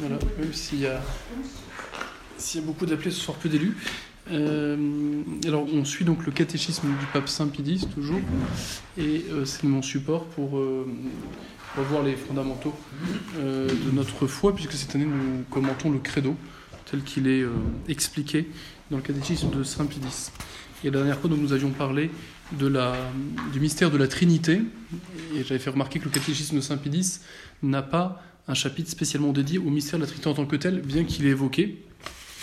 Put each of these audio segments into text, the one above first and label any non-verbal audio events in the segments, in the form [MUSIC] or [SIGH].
même s'il y a, y a beaucoup d'appelés, ce soir peu d'élus. Euh, alors, on suit donc le catéchisme du pape Saint Pidis, toujours, et euh, c'est mon support pour euh, revoir les fondamentaux de notre foi, puisque cette année nous commentons le credo tel qu'il est expliqué dans le catéchisme de Saint Pidis. Et la dernière fois, nous avions parlé de la, du mystère de la Trinité, et j'avais fait remarquer que le catéchisme de Saint Pidis n'a pas un chapitre spécialement dédié au mystère de la Trinité en tant que tel, bien qu'il est évoqué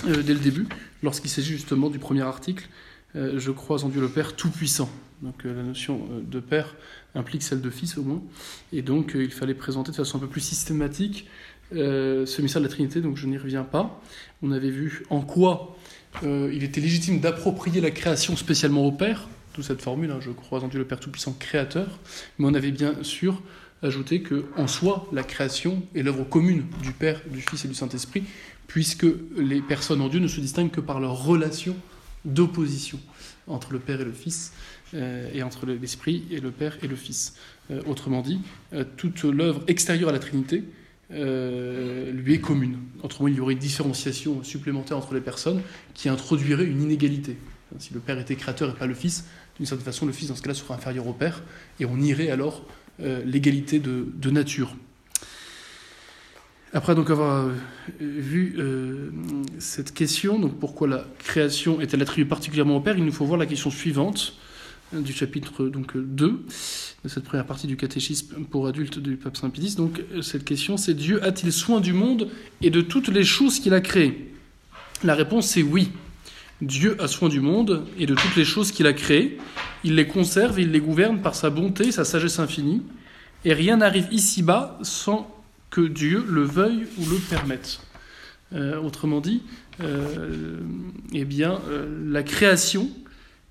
euh, dès le début, lorsqu'il s'agit justement du premier article, euh, je crois en Dieu le Père Tout-Puissant. Donc euh, la notion de Père implique celle de Fils au moins, et donc il fallait présenter de façon un peu plus systématique ce mystère de la Trinité, donc je n'y reviens pas. On avait vu en quoi il était légitime d'approprier la création spécialement au Père, d'où cette formule, hein, je crois en Dieu le Père Tout-Puissant créateur, mais on avait bien sûr ajouté que en soi, la création est l'œuvre commune du Père, du Fils et du Saint-Esprit, puisque les personnes en Dieu ne se distinguent que par leur relation d'opposition entre le Père et le Fils, euh, et entre l'Esprit et le Père et le Fils. Euh, autrement dit, euh, toute l'œuvre extérieure à la Trinité lui est commune. Autrement, il y aurait une différenciation supplémentaire entre les personnes qui introduirait une inégalité. Si le Père était créateur et pas le Fils, d'une certaine façon, le Fils, dans ce cas-là, serait inférieur au Père, et on irait alors l'égalité de, nature. Après donc avoir euh, vu euh, cette question, donc pourquoi la création est-elle attribuée particulièrement au Père, il nous faut voir la question suivante euh, du chapitre donc 2 de cette première partie du catéchisme pour adultes du pape Saint Pidis. Donc euh, cette question c'est Dieu a-t-il soin du monde et de toutes les choses qu'il a créées? La réponse c'est oui. Dieu a soin du monde et de toutes les choses qu'il a créées. Il les conserve, il les gouverne par sa bonté, sa sagesse infinie. Et rien n'arrive ici-bas sans que Dieu le veuille ou le permette. Euh, autrement dit, euh, eh bien, euh, la création,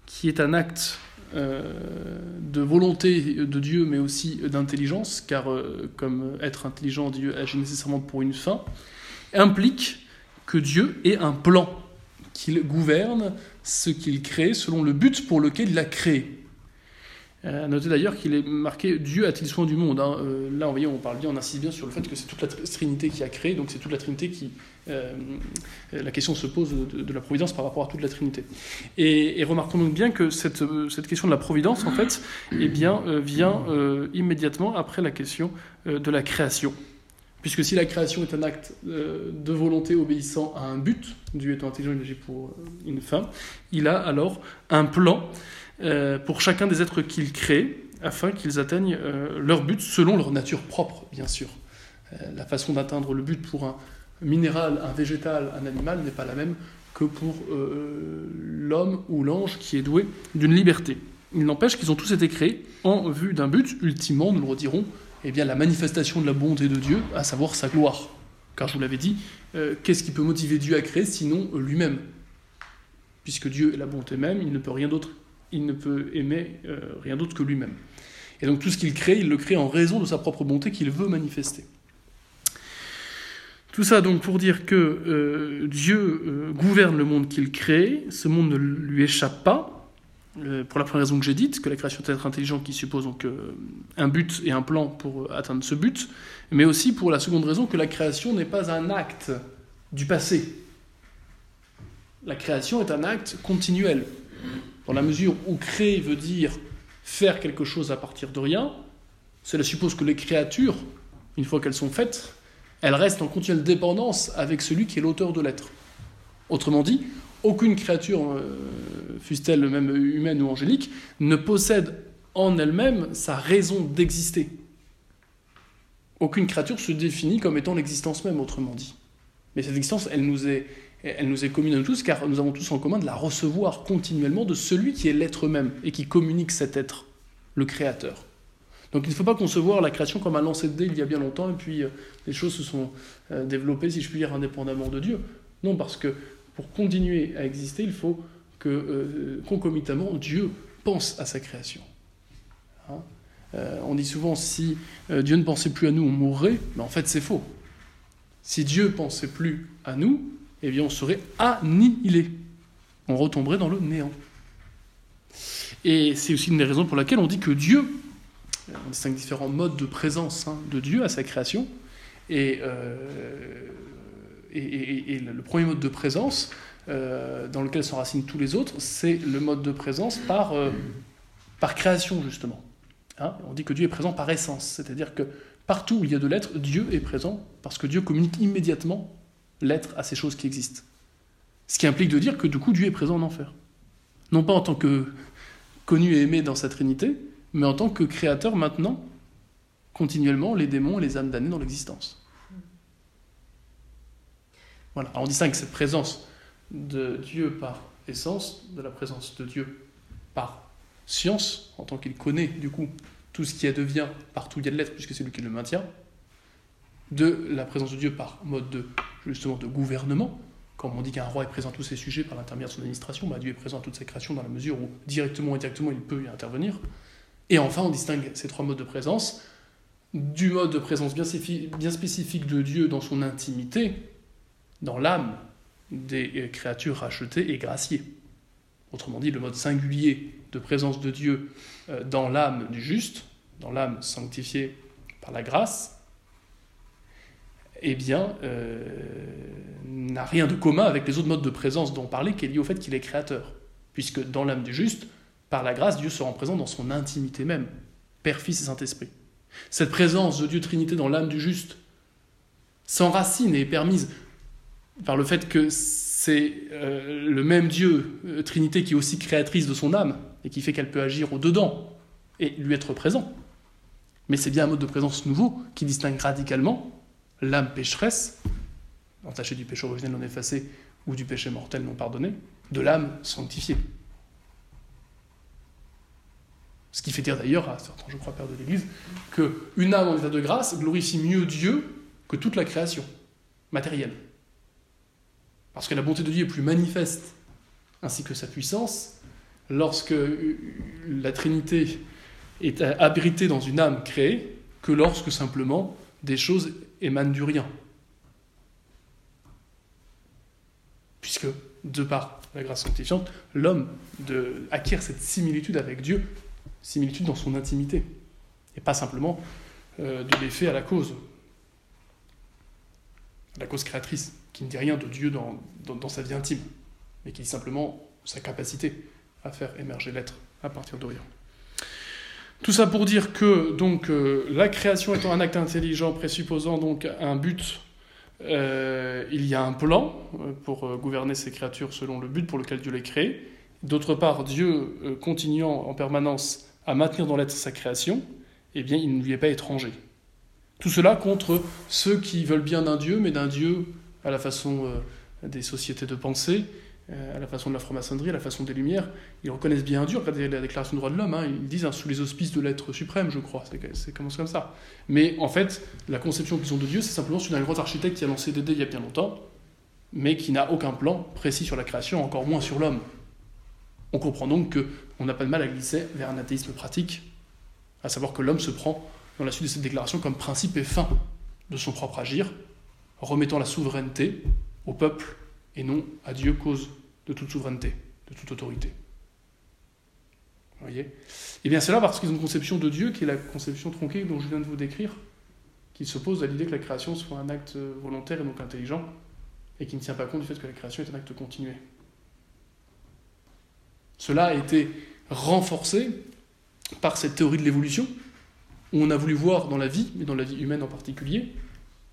qui est un acte de volonté de Dieu, mais aussi d'intelligence, car comme être intelligent, Dieu agit nécessairement pour une fin, implique que Dieu ait un plan, qu'il gouverne ce qu'il crée selon le but pour lequel il a créé. Euh, à noter d'ailleurs qu'il est marqué Dieu a-t-il soin du monde hein. Euh, Là, on, voyez, on parle bien, on insiste bien sur le fait que c'est toute la Trinité qui a créé, donc c'est toute la Trinité qui. euh, la question se pose de, la providence par rapport à toute la Trinité. Et, remarquons donc bien que cette, euh, cette question de la providence, en fait, eh bien, vient immédiatement après la question de la création. Puisque si la création est un acte euh, de volonté obéissant à un but, Dieu étant intelligent, il agit pour euh, une fin, il a alors un plan euh, pour chacun des êtres qu'il crée, afin qu'ils atteignent leur but selon leur nature propre, bien sûr. La façon d'atteindre le but pour un minéral, un végétal, un animal n'est pas la même que pour l'homme ou l'ange qui est doué d'une liberté. Il n'empêche qu'ils ont tous été créés en vue d'un but, ultimement, nous le redirons, eh bien, la manifestation de la bonté de Dieu, à savoir sa gloire. Car je vous l'avais dit, euh, qu'est-ce qui peut motiver Dieu à créer sinon lui-même? Puisque Dieu est la bonté même, il ne peut rien d'autre, il ne peut aimer euh, rien d'autre que lui-même. Et donc tout ce qu'il crée, il le crée en raison de sa propre bonté qu'il veut manifester. Tout ça donc pour dire que euh, Dieu gouverne le monde qu'il crée, ce monde ne lui échappe pas, pour la première raison que j'ai dite, que la création est être intelligent qui suppose donc euh, un but et un plan pour euh, atteindre ce but, mais aussi pour la seconde raison que la création n'est pas un acte du passé. La création est un acte continuel. Dans la mesure où créer veut dire faire quelque chose à partir de rien, cela suppose que les créatures, une fois qu'elles sont faites, elles restent en continuelle dépendance avec celui qui est l'auteur de l'être. Autrement dit, aucune créature, euh, fût-elle même humaine ou angélique, ne possède en elle-même sa raison d'exister. Aucune créature se définit comme étant l'existence même, autrement dit. Mais cette existence, elle nous est, elle nous est commune à nous tous, car nous avons tous en commun de la recevoir continuellement de celui qui est l'être même et qui communique cet être, le créateur. Donc il ne faut pas concevoir la création comme un lancer de dés il y a bien longtemps, et puis euh, les choses se sont euh, développées, si je puis dire, indépendamment de Dieu. Non, parce que pour continuer à exister, il faut que euh, concomitamment Dieu pense à sa création. Hein Euh, on dit souvent si euh, Dieu ne pensait plus à nous, on mourrait, mais en fait c'est faux. Si Dieu pensait plus à nous, eh bien on serait annihilé. On retomberait dans le néant. Et c'est aussi une des raisons pour laquelle on dit que Dieu, on distingue différents modes de présence hein, de Dieu à sa création, Et, et, le premier mode de présence, dans lequel s'enracinent tous les autres, c'est le mode de présence par, par création, justement. Hein, on dit que Dieu est présent par essence, c'est-à-dire que partout où il y a de l'être, Dieu est présent, parce que Dieu communique immédiatement l'être à ces choses qui existent. Ce qui implique de dire que du coup Dieu est présent en enfer. Non pas en tant que connu et aimé dans sa Trinité, mais en tant que créateur maintenant, continuellement, les démons et les âmes damnées dans l'existence. Voilà, on distingue cette présence de Dieu par essence de la présence de Dieu par science, en tant qu'il connaît du coup tout ce qui advient partout il y a de l'être, puisque c'est lui qui le maintient, de la présence de Dieu par mode de, justement de gouvernement, comme on dit qu'un roi est présent à tous ses sujets par l'intermédiaire de son administration, bah Dieu est présent à toute sa création dans la mesure où directement ou indirectement il peut y intervenir. Et enfin, on distingue ces trois modes de présence du mode de présence bien spécifique de Dieu dans son intimité, dans l'âme des créatures rachetées et graciées. Autrement dit, le mode singulier de présence de Dieu euh, dans l'âme du juste, dans l'âme sanctifiée par la grâce, eh bien, euh, n'a rien de commun avec les autres modes de présence dont on parlait, qui est lié au fait qu'il est créateur. Puisque dans l'âme du juste, par la grâce, Dieu se rend présent dans son intimité même, Père, Fils et Saint-Esprit. Cette présence de Dieu Trinité dans l'âme du juste s'enracine et est permise par le fait que c'est euh, le même Dieu, euh, Trinité, qui est aussi créatrice de son âme, et qui fait qu'elle peut agir au-dedans, et lui être présent. Mais c'est bien un mode de présence nouveau qui distingue radicalement l'âme pécheresse, entachée du péché originel non effacé ou du péché mortel non pardonné, de l'âme sanctifiée. Ce qui fait dire d'ailleurs à certains, je crois, pères de l'Église, qu'une âme en état de grâce glorifie mieux Dieu que toute la création matérielle. Parce que la bonté de Dieu est plus manifeste, ainsi que sa puissance, lorsque la Trinité est abritée dans une âme créée, que lorsque simplement des choses émanent du rien. Puisque, de par la grâce sanctifiante, l'homme acquiert cette similitude avec Dieu, similitude dans son intimité, et pas simplement euh, de l'effet à la cause, la cause créatrice qui ne dit rien de Dieu dans, sa vie intime, mais qui dit simplement sa capacité à faire émerger l'être à partir de. Tout ça pour dire que donc euh, la création étant un acte intelligent présupposant donc un but, euh, il y a un plan euh, pour gouverner ces créatures selon le but pour lequel Dieu les crée. D'autre part, Dieu continuant en permanence à maintenir dans l'être sa création, eh bien, il ne lui est pas étranger. Tout cela contre ceux qui veulent bien d'un Dieu, mais d'un Dieu à la façon euh, des sociétés de pensée, euh, à la façon de la franc-maçonnerie, à la façon des Lumières. Ils reconnaissent bien regardez la Déclaration des droits de l'homme, hein, ils disent hein, sous les auspices de l'être suprême, je crois, c'est commence comme ça. Mais en fait, la conception qu'ils ont de Dieu, c'est simplement celui d'un grand architecte qui a lancé des dés il y a bien longtemps, mais qui n'a aucun plan précis sur la création, encore moins sur l'homme. On comprend donc qu'on n'a pas de mal à glisser vers un athéisme pratique, à savoir que l'homme se prend, dans la suite de cette déclaration, comme principe et fin de son propre agir, remettant la souveraineté au peuple et non à Dieu, cause de toute souveraineté, de toute autorité. Vous voyez? Eh bien, c'est là parce qu'ils ont une conception de Dieu qui est la conception tronquée dont je viens de vous décrire, qui s'oppose à l'idée que la création soit un acte volontaire et donc intelligent, et qui ne tient pas compte du fait que la création est un acte continué. Cela a été renforcé par cette théorie de l'évolution, où on a voulu voir dans la vie, mais dans la vie humaine en particulier,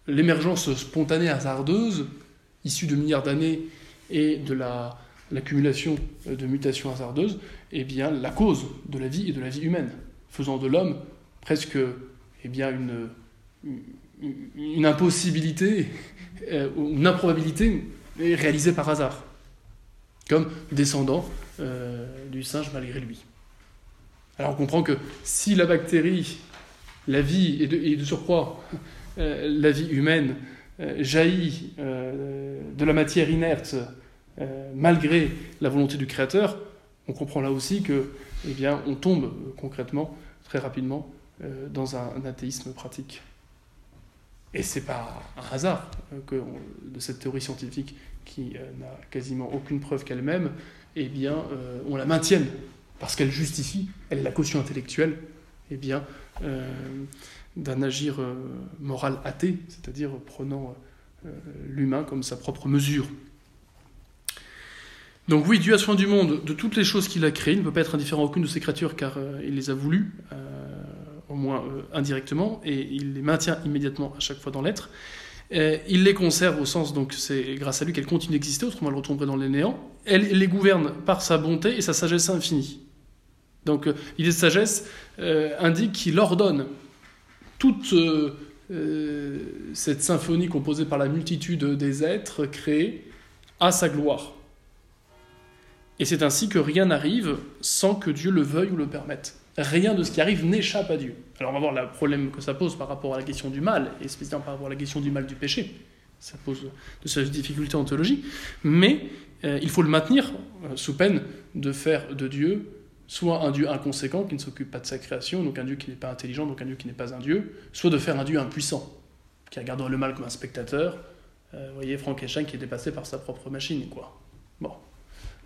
l'émergence spontanée hasardeuse, issue de milliards d'années et de l'accumulation de mutations hasardeuses, est bien la cause de la vie et de la vie humaine, faisant de l'homme presque eh bien, une, impossibilité, euh, une improbabilité réalisée par hasard, comme descendant euh, du singe malgré lui. Alors on comprend que si la bactérie, la vie, est de, et de surcroît euh, la vie humaine euh, jaillit euh, de la matière inerte malgré la volonté du Créateur, on comprend là aussi que, eh bien, on tombe concrètement, très rapidement, dans un, athéisme pratique. Et c'est pas un hasard que de cette théorie scientifique qui n'a quasiment aucune preuve qu'elle-même, eh bien, on la maintienne parce qu'elle justifie, elle la caution intellectuelle, eh bien, d'un agir euh, moral athée, c'est-à-dire prenant euh, l'humain comme sa propre mesure. Donc oui, Dieu a soin du monde, de toutes les choses qu'il a créées, il ne peut pas être indifférent à aucune de ses créatures car il les a voulues, au moins indirectement, et il les maintient immédiatement à chaque fois dans l'être. il les conserve au sens, donc c'est grâce à lui qu'elles continuent d'exister, autrement elles retomberaient dans les néants. Elle les gouverne par sa bonté et sa sagesse infinie. Donc l'idée de sagesse indique qu'il ordonne toute euh, euh, cette symphonie composée par la multitude des êtres créés a sa gloire. Et c'est ainsi que rien n'arrive sans que Dieu le veuille ou le permette. Rien de ce qui arrive n'échappe à Dieu. Alors on va voir le problème que ça pose par rapport à la question du mal, et spécialement par rapport à la question du mal du péché. Ça pose de sérieuses difficultés en théologie, mais euh, il faut le maintenir sous peine de faire de Dieu soit un Dieu inconséquent qui ne s'occupe pas de sa création, donc un Dieu qui n'est pas intelligent, donc un Dieu qui n'est pas un Dieu, soit de faire un Dieu impuissant, qui regarderait le mal comme un spectateur. Euh, vous voyez Frankenstein qui est dépassé par sa propre machine, quoi. Bon.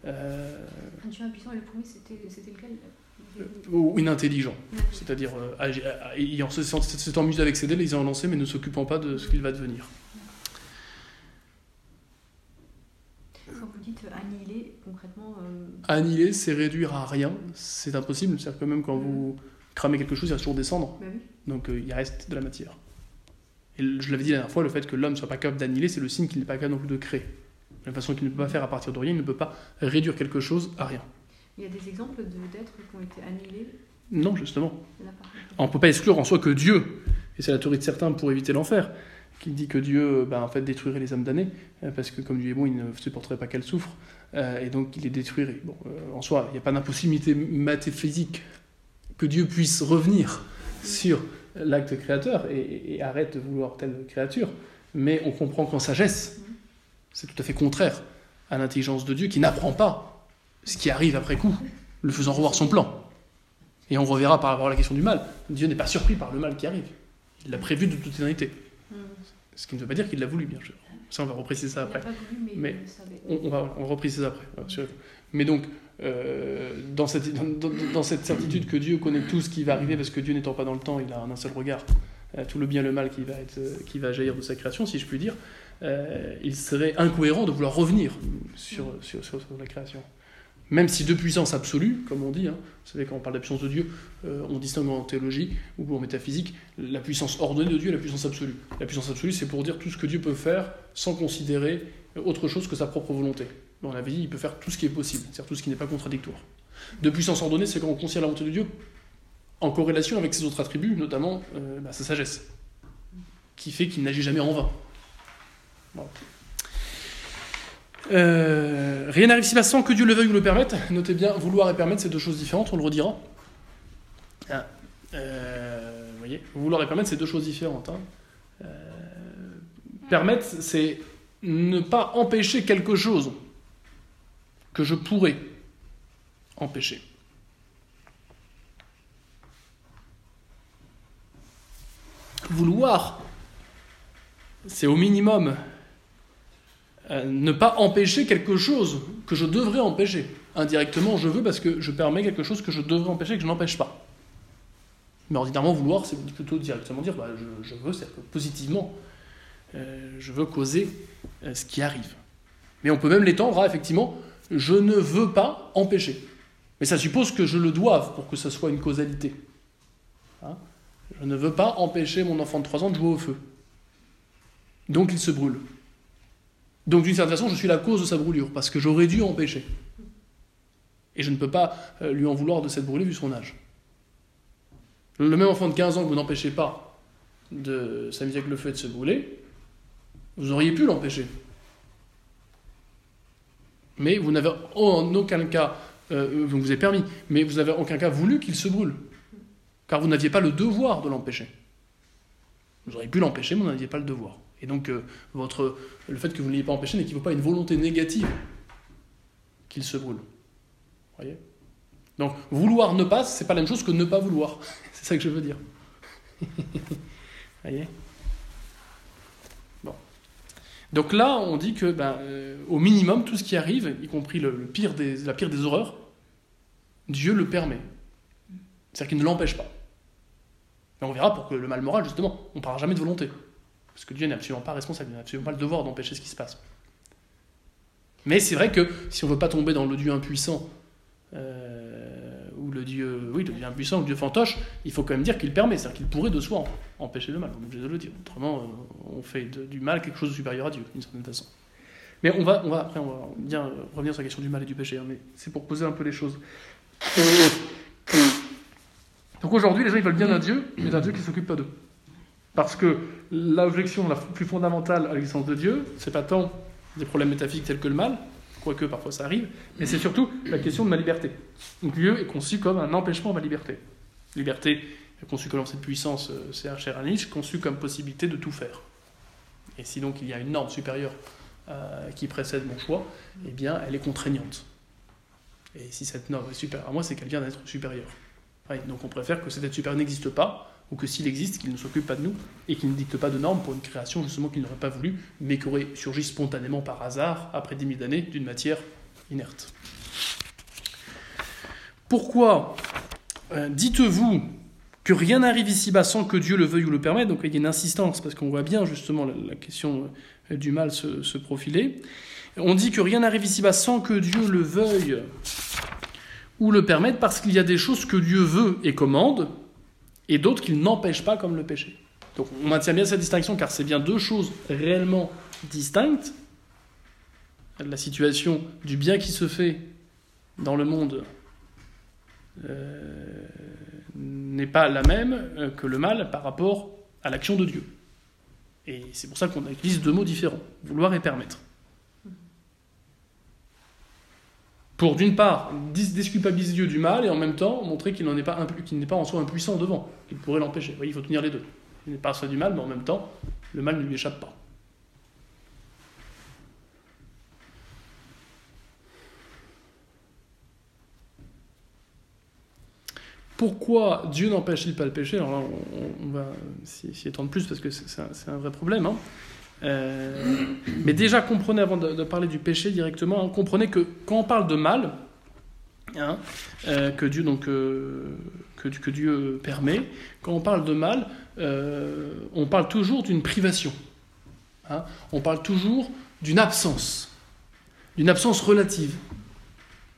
Euh, un Dieu impuissant, et le premier, c'était lequel euh, ou inintelligent, c'est-à-dire ayant s'étant amusé avec ses dés, les ayant lancés, mais ne s'occupant pas de ce qu'il va devenir. Quand vous dites annihiler, concrètement. Euh, annihiler, c'est réduire à rien. C'est impossible. C'est-à-dire que même quand vous cramez quelque chose, il va toujours descendre. Bah Donc euh, il reste de la matière. Et je l'avais dit la dernière fois, le fait que l'homme ne soit pas capable d'annihiler, c'est le signe qu'il n'est pas capable non plus de créer. De la façon qu'il ne peut pas faire à partir de rien, il ne peut pas réduire quelque chose à rien. Il y a des exemples d'êtres qui ont été annihilés? Non, justement. On ne peut pas exclure en soi que Dieu, et c'est la théorie de certains pour éviter l'enfer, qui dit que Dieu ben, en fait, détruirait les âmes damnées, euh, parce que comme Dieu est bon, il ne supporterait pas qu'elles souffrent, euh, et donc il les détruirait. Bon, en soi, il n'y a pas d'impossibilité mathéphysique que Dieu puisse revenir sur l'acte créateur et, arrête de vouloir telle créature, mais on comprend qu'en sagesse, c'est tout à fait contraire à l'intelligence de Dieu qui n'apprend pas ce qui arrive après coup, le faisant revoir son plan. Et on reverra par rapport à la question du mal. Dieu n'est pas surpris par le mal qui arrive. Il l'a prévu de toute éternité. Ce qui ne veut pas dire qu'il l'a voulu, bien sûr. Ça, on va repréciser ça après. mais, on, va on repréciser ça après. Mais donc, euh, dans, cette, dans, cette certitude que Dieu connaît tout ce qui va arriver, parce que Dieu n'étant pas dans le temps, il a un seul regard, euh, tout le bien et le mal qui va, être, euh, qui va jaillir de sa création, si je puis dire, il serait incohérent de vouloir revenir sur, sur, sur la création. Même si de puissance absolue, comme on dit, hein, vous savez, quand on parle de la puissance de Dieu, euh, on distingue en théologie ou en métaphysique la puissance ordonnée de Dieu et la puissance absolue. La puissance absolue, c'est pour dire tout ce que Dieu peut faire sans considérer autre chose que sa propre volonté. On avait dit, il peut faire tout ce qui est possible, c'est-à-dire tout ce qui n'est pas contradictoire. De puissance ordonnée, c'est quand on considère la volonté de Dieu en corrélation avec ses autres attributs, notamment euh, bah, sa sagesse, qui fait qu'il n'agit jamais en vain. Euh, rien n'arrive si sans que Dieu le veuille ou le permette. Notez bien, vouloir et permettre, c'est deux choses différentes, on le redira. Ah, euh, vous voyez, vouloir et permettre, c'est deux choses différentes. Hein. Euh, permettre, c'est ne pas empêcher quelque chose que je pourrais empêcher. Vouloir, c'est au minimum euh, ne pas empêcher quelque chose que je devrais empêcher. Indirectement, je veux parce que je permets quelque chose que je devrais empêcher et que je n'empêche pas. Mais ordinairement, vouloir, c'est plutôt directement dire bah, je, veux, c'est-à-dire positivement, euh, je veux causer euh, ce qui arrive. Mais on peut même l'étendre à effectivement je ne veux pas empêcher. Mais ça suppose que je le doive pour que ce soit une causalité. Hein? Je ne veux pas empêcher mon enfant de 3 ans de jouer au feu. Donc il se brûle. Donc d'une certaine façon, je suis la cause de sa brûlure, parce que j'aurais dû empêcher. Et je ne peux pas euh, lui en vouloir de cette brûlure vu son âge. Le même enfant de 15 ans que vous n'empêchez pas de s'amuser avec le feu de se brûler, vous auriez pu l'empêcher. Mais vous n'avez en aucun cas, euh, vous avez permis, mais vous n'avez en aucun cas voulu qu'il se brûle. Car vous n'aviez pas le devoir de l'empêcher. Vous auriez pu l'empêcher, mais vous n'aviez pas le devoir. Et donc, euh, votre, le fait que vous ne l'ayez pas empêché n'équivaut pas à une volonté négative qu'il se brûle. Voyez? Donc, vouloir ne pas, c'est pas la même chose que ne pas vouloir. [LAUGHS] c'est ça que je veux dire. [LAUGHS] Voyez? Bon. Donc là, on dit que, ben, euh, au minimum, tout ce qui arrive, y compris le, pire des, la pire des horreurs, Dieu le permet. C'est-à-dire qu'il ne l'empêche pas. Mais on verra pour que le mal moral, justement, on ne parlera jamais de volonté. Parce que Dieu n'est absolument pas responsable, il n'a absolument pas le devoir d'empêcher ce qui se passe. Mais c'est vrai que si on ne veut pas tomber dans le Dieu impuissant, euh, ou le Dieu, oui, le Dieu impuissant, le Dieu fantoche, il faut quand même dire qu'il permet, c'est-à-dire qu'il pourrait de soi empêcher le mal. On est obligé de le dire. Autrement, euh, on fait du mal quelque chose de supérieur à Dieu, d'une certaine façon. Mais on va, on va après, on va bien revenir sur la question du mal et du péché, hein, mais c'est pour poser un peu les choses. Donc aujourd'hui, les gens ils veulent bien un Dieu, mais un Dieu qui ne s'occupe pas d'eux? Parce que l'objection la plus fondamentale à l'existence de Dieu, c'est pas tant des problèmes métaphysiques tels que le mal, quoique parfois ça arrive, mais c'est surtout la question de ma liberté. Donc Dieu est conçu comme un empêchement de ma liberté. Liberté conçue comme cette puissance, c'est un cher Nietzsche, conçue comme possibilité de tout faire. Et si donc il y a une norme supérieure euh, qui précède mon choix, eh bien elle est contraignante. Et si cette norme est supérieure à moi, c'est qu'elle vient d'être supérieure. donc on préfère que cet être supérieur n'existe pas, ou que s'il existe, qu'il ne s'occupe pas de nous, et qu'il ne dicte pas de normes pour une création justement qu'il n'aurait pas voulu, mais qui aurait surgi spontanément par hasard, après dix mille années, d'une matière inerte. Pourquoi euh, dites-vous que rien n'arrive ici-bas sans que Dieu le veuille ou le permette? Donc il y a une insistance, parce qu'on voit bien justement la, question euh, du mal se profiler. On dit que rien n'arrive ici-bas sans que Dieu le veuille ou le permette, parce qu'il y a des choses que Dieu veut et commande, et d'autres qu'il n'empêche pas, comme le péché. Donc on maintient bien cette distinction, car c'est bien deux choses réellement distinctes. La situation du bien qui se fait dans le monde euh, n'est pas la même euh, que le mal par rapport à l'action de Dieu. Et c'est pour ça qu'on utilise deux mots différents, vouloir et permettre. Pour d'une part disculpabiliser Dieu du mal et en même temps montrer qu'il n'est pas, pas en soi impuissant devant, qu'il pourrait l'empêcher. Il faut tenir les deux. Il n'est pas soi du mal, mais en même temps, le mal ne lui échappe pas. Pourquoi Dieu n'empêche-t-il pas le péché? Alors là, on, va s'y étendre plus parce que c'est un, un, vrai problème. Hein. Euh, mais déjà, comprenez, avant de, parler du péché directement, hein, comprenez que quand on parle de mal, hein, euh, que, Dieu, donc, euh, que, Dieu permet, quand on parle de mal, on parle toujours d'une privation. Hein. on parle toujours d'une absence, d'une absence relative.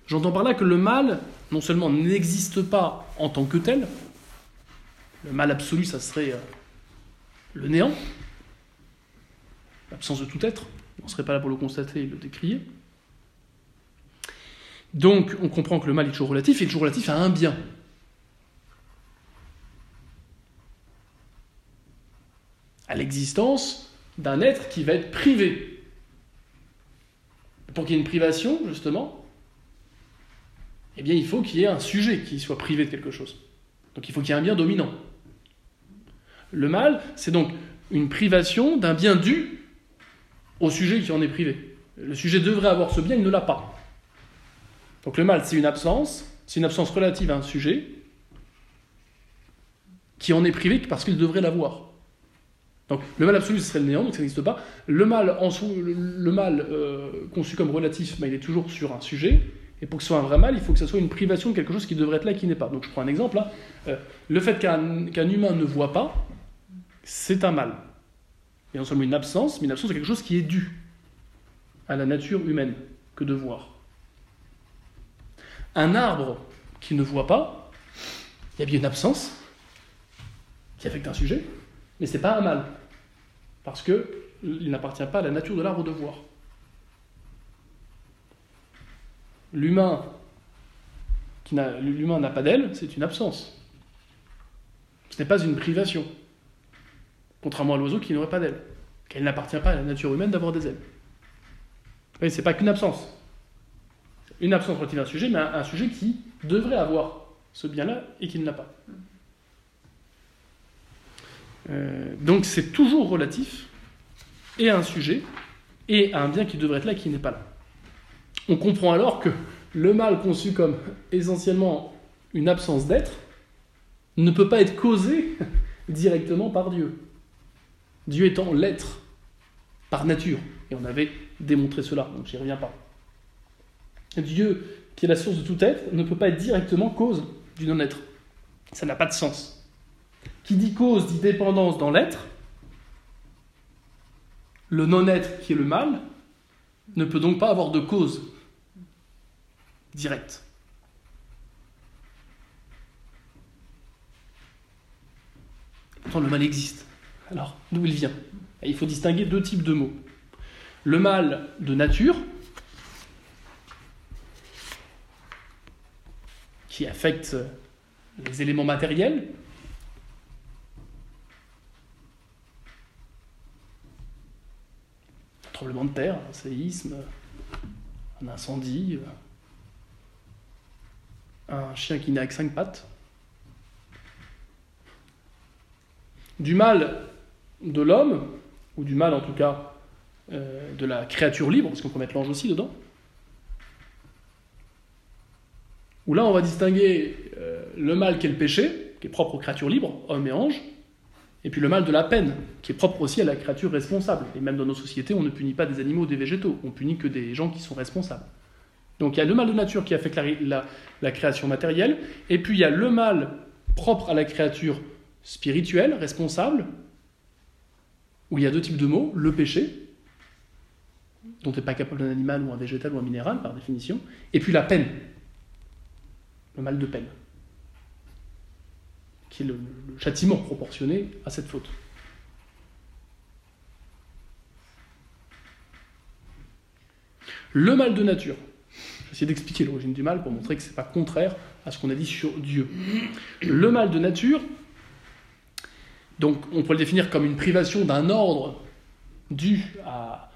J'entends par là que le mal, non seulement n'existe pas en tant que tel, le mal absolu, ça serait le néant, l'absence de tout être. On ne serait pas là pour le constater et le décrier. Donc, on comprend que le mal est toujours relatif, et toujours relatif à un bien. À l'existence d'un être qui va être privé. Pour qu'il y ait une privation, justement, eh bien, il faut qu'il y ait un sujet qui soit privé de quelque chose. Donc, il faut qu'il y ait un bien dominant. Le mal, c'est donc une privation d'un bien dû au sujet qui en est privé. Le sujet devrait avoir ce bien, il ne l'a pas. Donc le mal, c'est une absence, c'est une absence relative à un sujet qui en est privé parce qu'il devrait l'avoir. Donc le mal absolu, ce serait le néant, donc ça n'existe pas. Le mal, en le, mal euh, conçu comme relatif, il est toujours sur un sujet. Et pour que ce soit un vrai mal, il faut que ce soit une privation de quelque chose qui devrait être là et qui n'est pas. Donc je prends un exemple là. Euh, le fait qu'un humain ne voit pas, c'est un mal et non seulement une absence, mais une absence de quelque chose qui est dû à la nature humaine que de voir. Un arbre qui ne voit pas, il y a bien une absence qui affecte un sujet, mais ce n'est pas un mal, parce qu'il n'appartient pas à la nature de l'arbre de voir. L'humain n'a pas d'aile, c'est une absence. Ce n'est pas une privation contrairement à l'oiseau qui n'aurait pas d'ailes, qu'elle n'appartient pas à la nature humaine d'avoir des ailes. Ce c'est pas qu'une absence. Une absence relative à un sujet, mais un, sujet qui devrait avoir ce bien-là et qui ne l'a pas. Euh, donc c'est toujours relatif et à un sujet et à un bien qui devrait être là et qui n'est pas là. On comprend alors que le mal conçu comme essentiellement une absence d'être ne peut pas être causé [LAUGHS] directement par Dieu. Dieu étant l'être par nature. Et on avait démontré cela, donc j'y reviens pas. Dieu, qui est la source de tout être, ne peut pas être directement cause du non-être. Ça n'a pas de sens. Qui dit cause dit dépendance dans l'être. Le non-être qui est le mal ne peut donc pas avoir de cause directe. Pourtant, le mal existe. Alors, d'où il vient? Il faut distinguer deux types de mots. Le mal de nature, qui affecte les éléments matériels, un tremblement de terre, un séisme, un incendie, un chien qui naît avec cinq pattes. Du mal de l'homme, ou du mal en tout cas euh, de la créature libre, parce qu'on peut mettre l'ange aussi dedans, où là on va distinguer euh, le mal qui est le péché, qui est propre aux créatures libres, hommes et anges, et puis le mal de la peine, qui est propre aussi à la créature responsable. Et même dans nos sociétés, on ne punit pas des animaux ou des végétaux, on punit que des gens qui sont responsables. Donc il y a le mal de nature qui affecte la, la création matérielle, et puis il y a le mal propre à la créature spirituelle, responsable, où il y a deux types de mots, le péché, dont n'est pas capable un animal ou un végétal ou un minéral par définition, et puis la peine, le mal de peine, qui est le, châtiment proportionné à cette faute. Le mal de nature. J'essaie d'expliquer l'origine du mal pour montrer que ce n'est pas contraire à ce qu'on a dit sur Dieu. Le mal de nature, donc on peut le définir comme une privation d'un ordre dû à,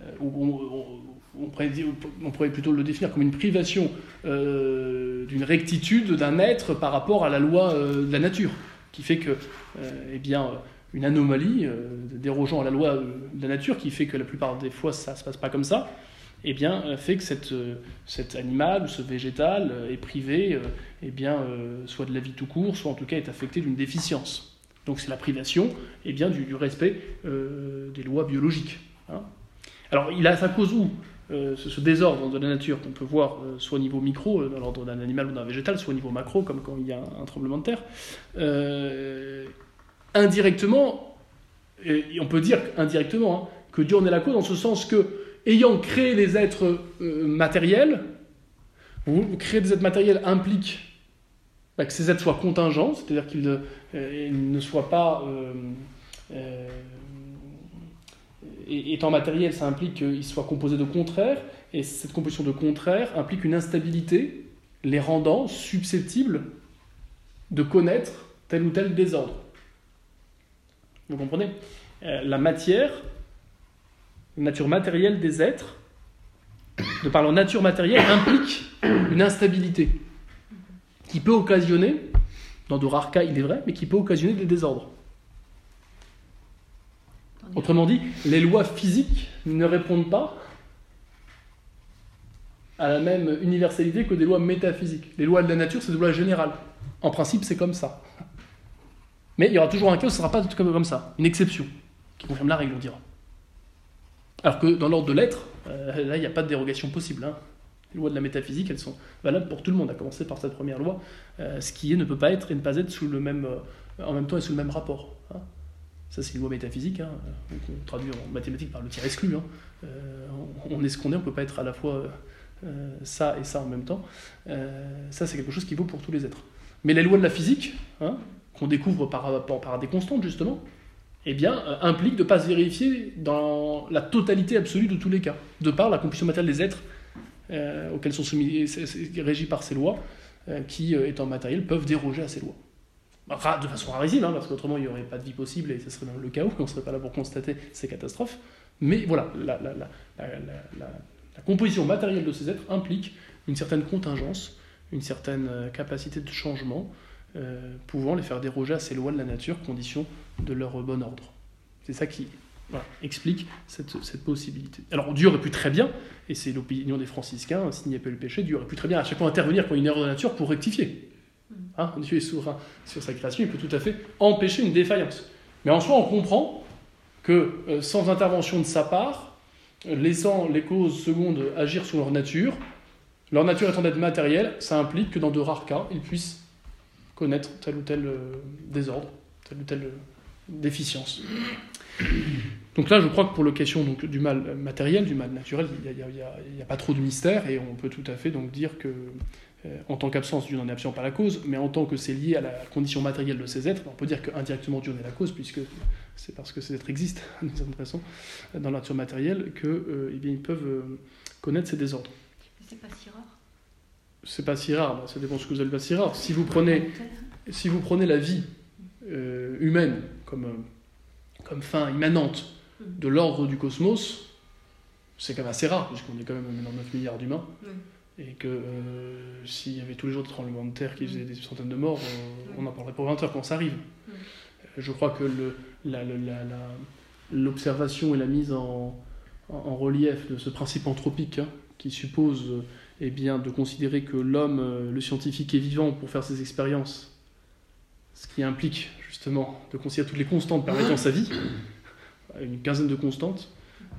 euh, on, pourrait plutôt le définir comme une privation euh, d'une rectitude d'un être par rapport à la loi euh, de la nature, qui fait que, eh bien, une anomalie dérogeant à la loi de la nature, qui fait que la plupart des fois ça ne se passe pas comme ça, eh bien, fait que cet animal ou ce végétal est privé, eh bien, soit de la vie tout court, soit en tout cas est affecté d'une déficience. Donc c'est la privation eh bien, du, respect des lois biologiques. Hein. Alors, il a sa cause où euh, ce, désordre de la nature qu'on peut voir euh, soit au niveau micro, euh, dans l'ordre d'un animal ou d'un végétal, soit au niveau macro, comme quand il y a un, tremblement de terre, indirectement, et on peut dire indirectement, hein, que Dieu en est la cause, dans ce sens que, ayant créé des êtres matériels, ou créer des êtres matériels implique bah, que ces êtres soient contingents, c'est-à-dire qu'ils ne, soient pas et étant matériel, ça implique qu'il soit composé de contraires, et cette composition de contraires implique une instabilité, les rendant susceptibles de connaître tel ou tel désordre. Vous comprenez? Euh, La matière, la nature matérielle des êtres, de par leur nature matérielle, implique une instabilité qui peut occasionner, dans de rares cas il est vrai, mais qui peut occasionner des désordres. Autrement dit, les lois physiques ne répondent pas à la même universalité que des lois métaphysiques. Les lois de la nature, c'est des lois générales. En principe, c'est comme ça. Mais il y aura toujours un cas où ce ne sera pas comme ça, une exception, qui confirme la règle, on dira. Alors que dans l'ordre de l'être, euh, là, il n'y a pas de dérogation possible. Hein. Les lois de la métaphysique, elles sont valables pour tout le monde, à commencer par cette première loi. Euh, ce qui est ne peut pas être et ne pas être sous le même, euh, en même temps et sous le même rapport. Hein. Ça, c'est une loi métaphysique. Hein. On traduit en mathématiques par le tir exclu. Hein. Euh, on est ce qu'on est, on ne peut pas être à la fois ça et ça en même temps. Ça, c'est quelque chose qui vaut pour tous les êtres. Mais les lois de la physique, hein, qu'on découvre par, des constantes, justement, eh bien, impliquent de ne pas se vérifier dans la totalité absolue de tous les cas, de par la composition matérielle des êtres auxquels sont soumis, régis par ces lois, qui, étant matériels, peuvent déroger à ces lois de façon rarissime, hein, parce qu'autrement il n'y aurait pas de vie possible et ce serait le chaos, on ne serait pas là pour constater ces catastrophes. Mais voilà, la, composition matérielle de ces êtres implique une certaine contingence, une certaine euh, capacité de changement, euh, pouvant les faire déroger à ces lois de la nature, condition de leur bon ordre. C'est ça qui explique cette, cette, possibilité. Alors Dieu aurait pu très bien, et c'est l'opinion des franciscains, s'il n'y a pas eu le péché, Dieu aurait pu très bien à chaque fois intervenir quand il y a une erreur de nature pour rectifier. Hein, Dieu est souverain sur sa création, il peut tout à fait empêcher une défaillance. Mais en soi, on comprend que euh, sans intervention de sa part, laissant les causes secondes agir sur leur nature, leur nature étant d'être matérielle, ça implique que dans de rares cas, ils puissent connaître tel ou tel euh, désordre, telle ou telle déficience. Donc là, je crois que pour la question donc, du mal matériel, du mal naturel, il n'y a, pas trop de mystère et on peut tout à fait donc dire que, euh, en tant qu'absence, Dieu n'en est absolument pas la cause, mais en tant que c'est lié à la condition matérielle de ces êtres, on peut dire qu'indirectement Dieu en est la cause, puisque c'est parce que ces êtres existent, d'une certaine façon, dans la nature matérielle, qu'ils euh, eh peuvent euh, connaître ces désordres. C'est pas si rare C'est pas si rare, ça dépend de ce que vous allez pas si rare. Si vous prenez, si vous prenez la vie humaine comme, comme fin immanente, de l'ordre du cosmos, c'est quand même assez rare, puisqu'on est quand même dans 9 milliards d'humains. Et que euh, s'il y avait tous les jours des tremblements de terre qui faisaient des centaines de morts, on, en parlerait pour 20 heures quand ça arrive. Euh, je crois que l'observation et la mise en, relief de ce principe anthropique, hein, qui suppose euh, eh bien, de considérer que l'homme, le scientifique, est vivant pour faire ses expériences, ce qui implique justement de considérer toutes les constantes permettant sa vie, une quinzaine de constantes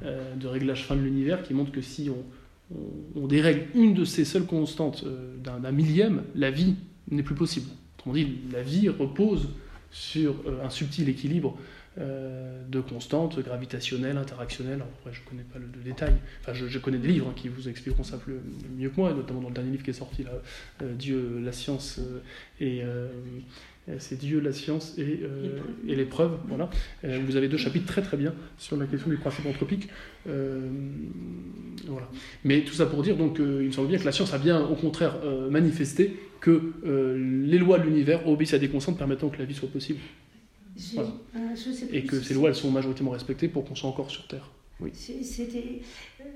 euh, de réglage fin de l'univers qui montrent que si on, dérègle une de ces seules constantes euh, d'un millième, la vie n'est plus possible. Autrement dit, la vie repose sur euh, un subtil équilibre de constantes gravitationnelles, interactionnelles. après, je ne connais pas le, détail. Enfin, je, connais des livres hein, qui vous expliqueront ça mieux que moi, notamment dans le dernier livre qui est sorti, là, Dieu, la science et c'est Dieu, la science et, euh, l'épreuve. Voilà. Euh, vous avez deux chapitres très très bien sur la question du principe anthropique. voilà. Mais tout ça pour dire, donc, il me semble bien que la science a bien au contraire manifesté que les lois de l'univers obéissent à des constantes permettant que la vie soit possible. et que ces lois, elles sont majoritairement respectées pour qu'on soit encore sur Terre. Oui. C'était,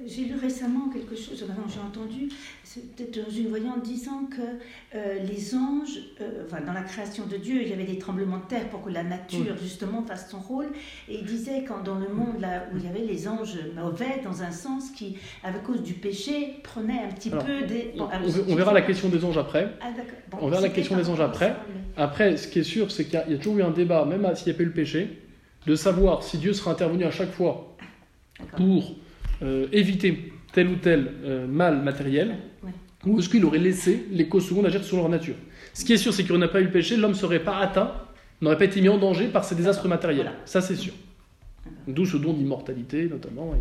j'ai lu récemment quelque chose, j'ai entendu, c'était dans une voyante disant que euh, les anges, euh, enfin, dans la création de Dieu, il y avait des tremblements de terre pour que la nature justement fasse son rôle. Et il disait quand dans le monde là où il y avait les anges mauvais, dans un sens qui, à cause du péché, prenaient un petit peu des. on, verra la question des anges après. Ah, on verra la question des anges après. Après, ce qui est sûr, c'est qu'il y, a toujours eu un débat, même s'il n'y a pas eu le péché, de savoir si Dieu sera intervenu à chaque fois pour euh, éviter tel ou tel euh, mal matériel, ou est-ce qu'il aurait laissé les causes secondes agir sur leur nature Ce qui est sûr, c'est qu'il n'y aurait pas eu le péché, l'homme ne serait pas atteint, n'aurait pas été mis en danger par ces désastres matériels. Ça, c'est sûr. D'où ce don d'immortalité, notamment,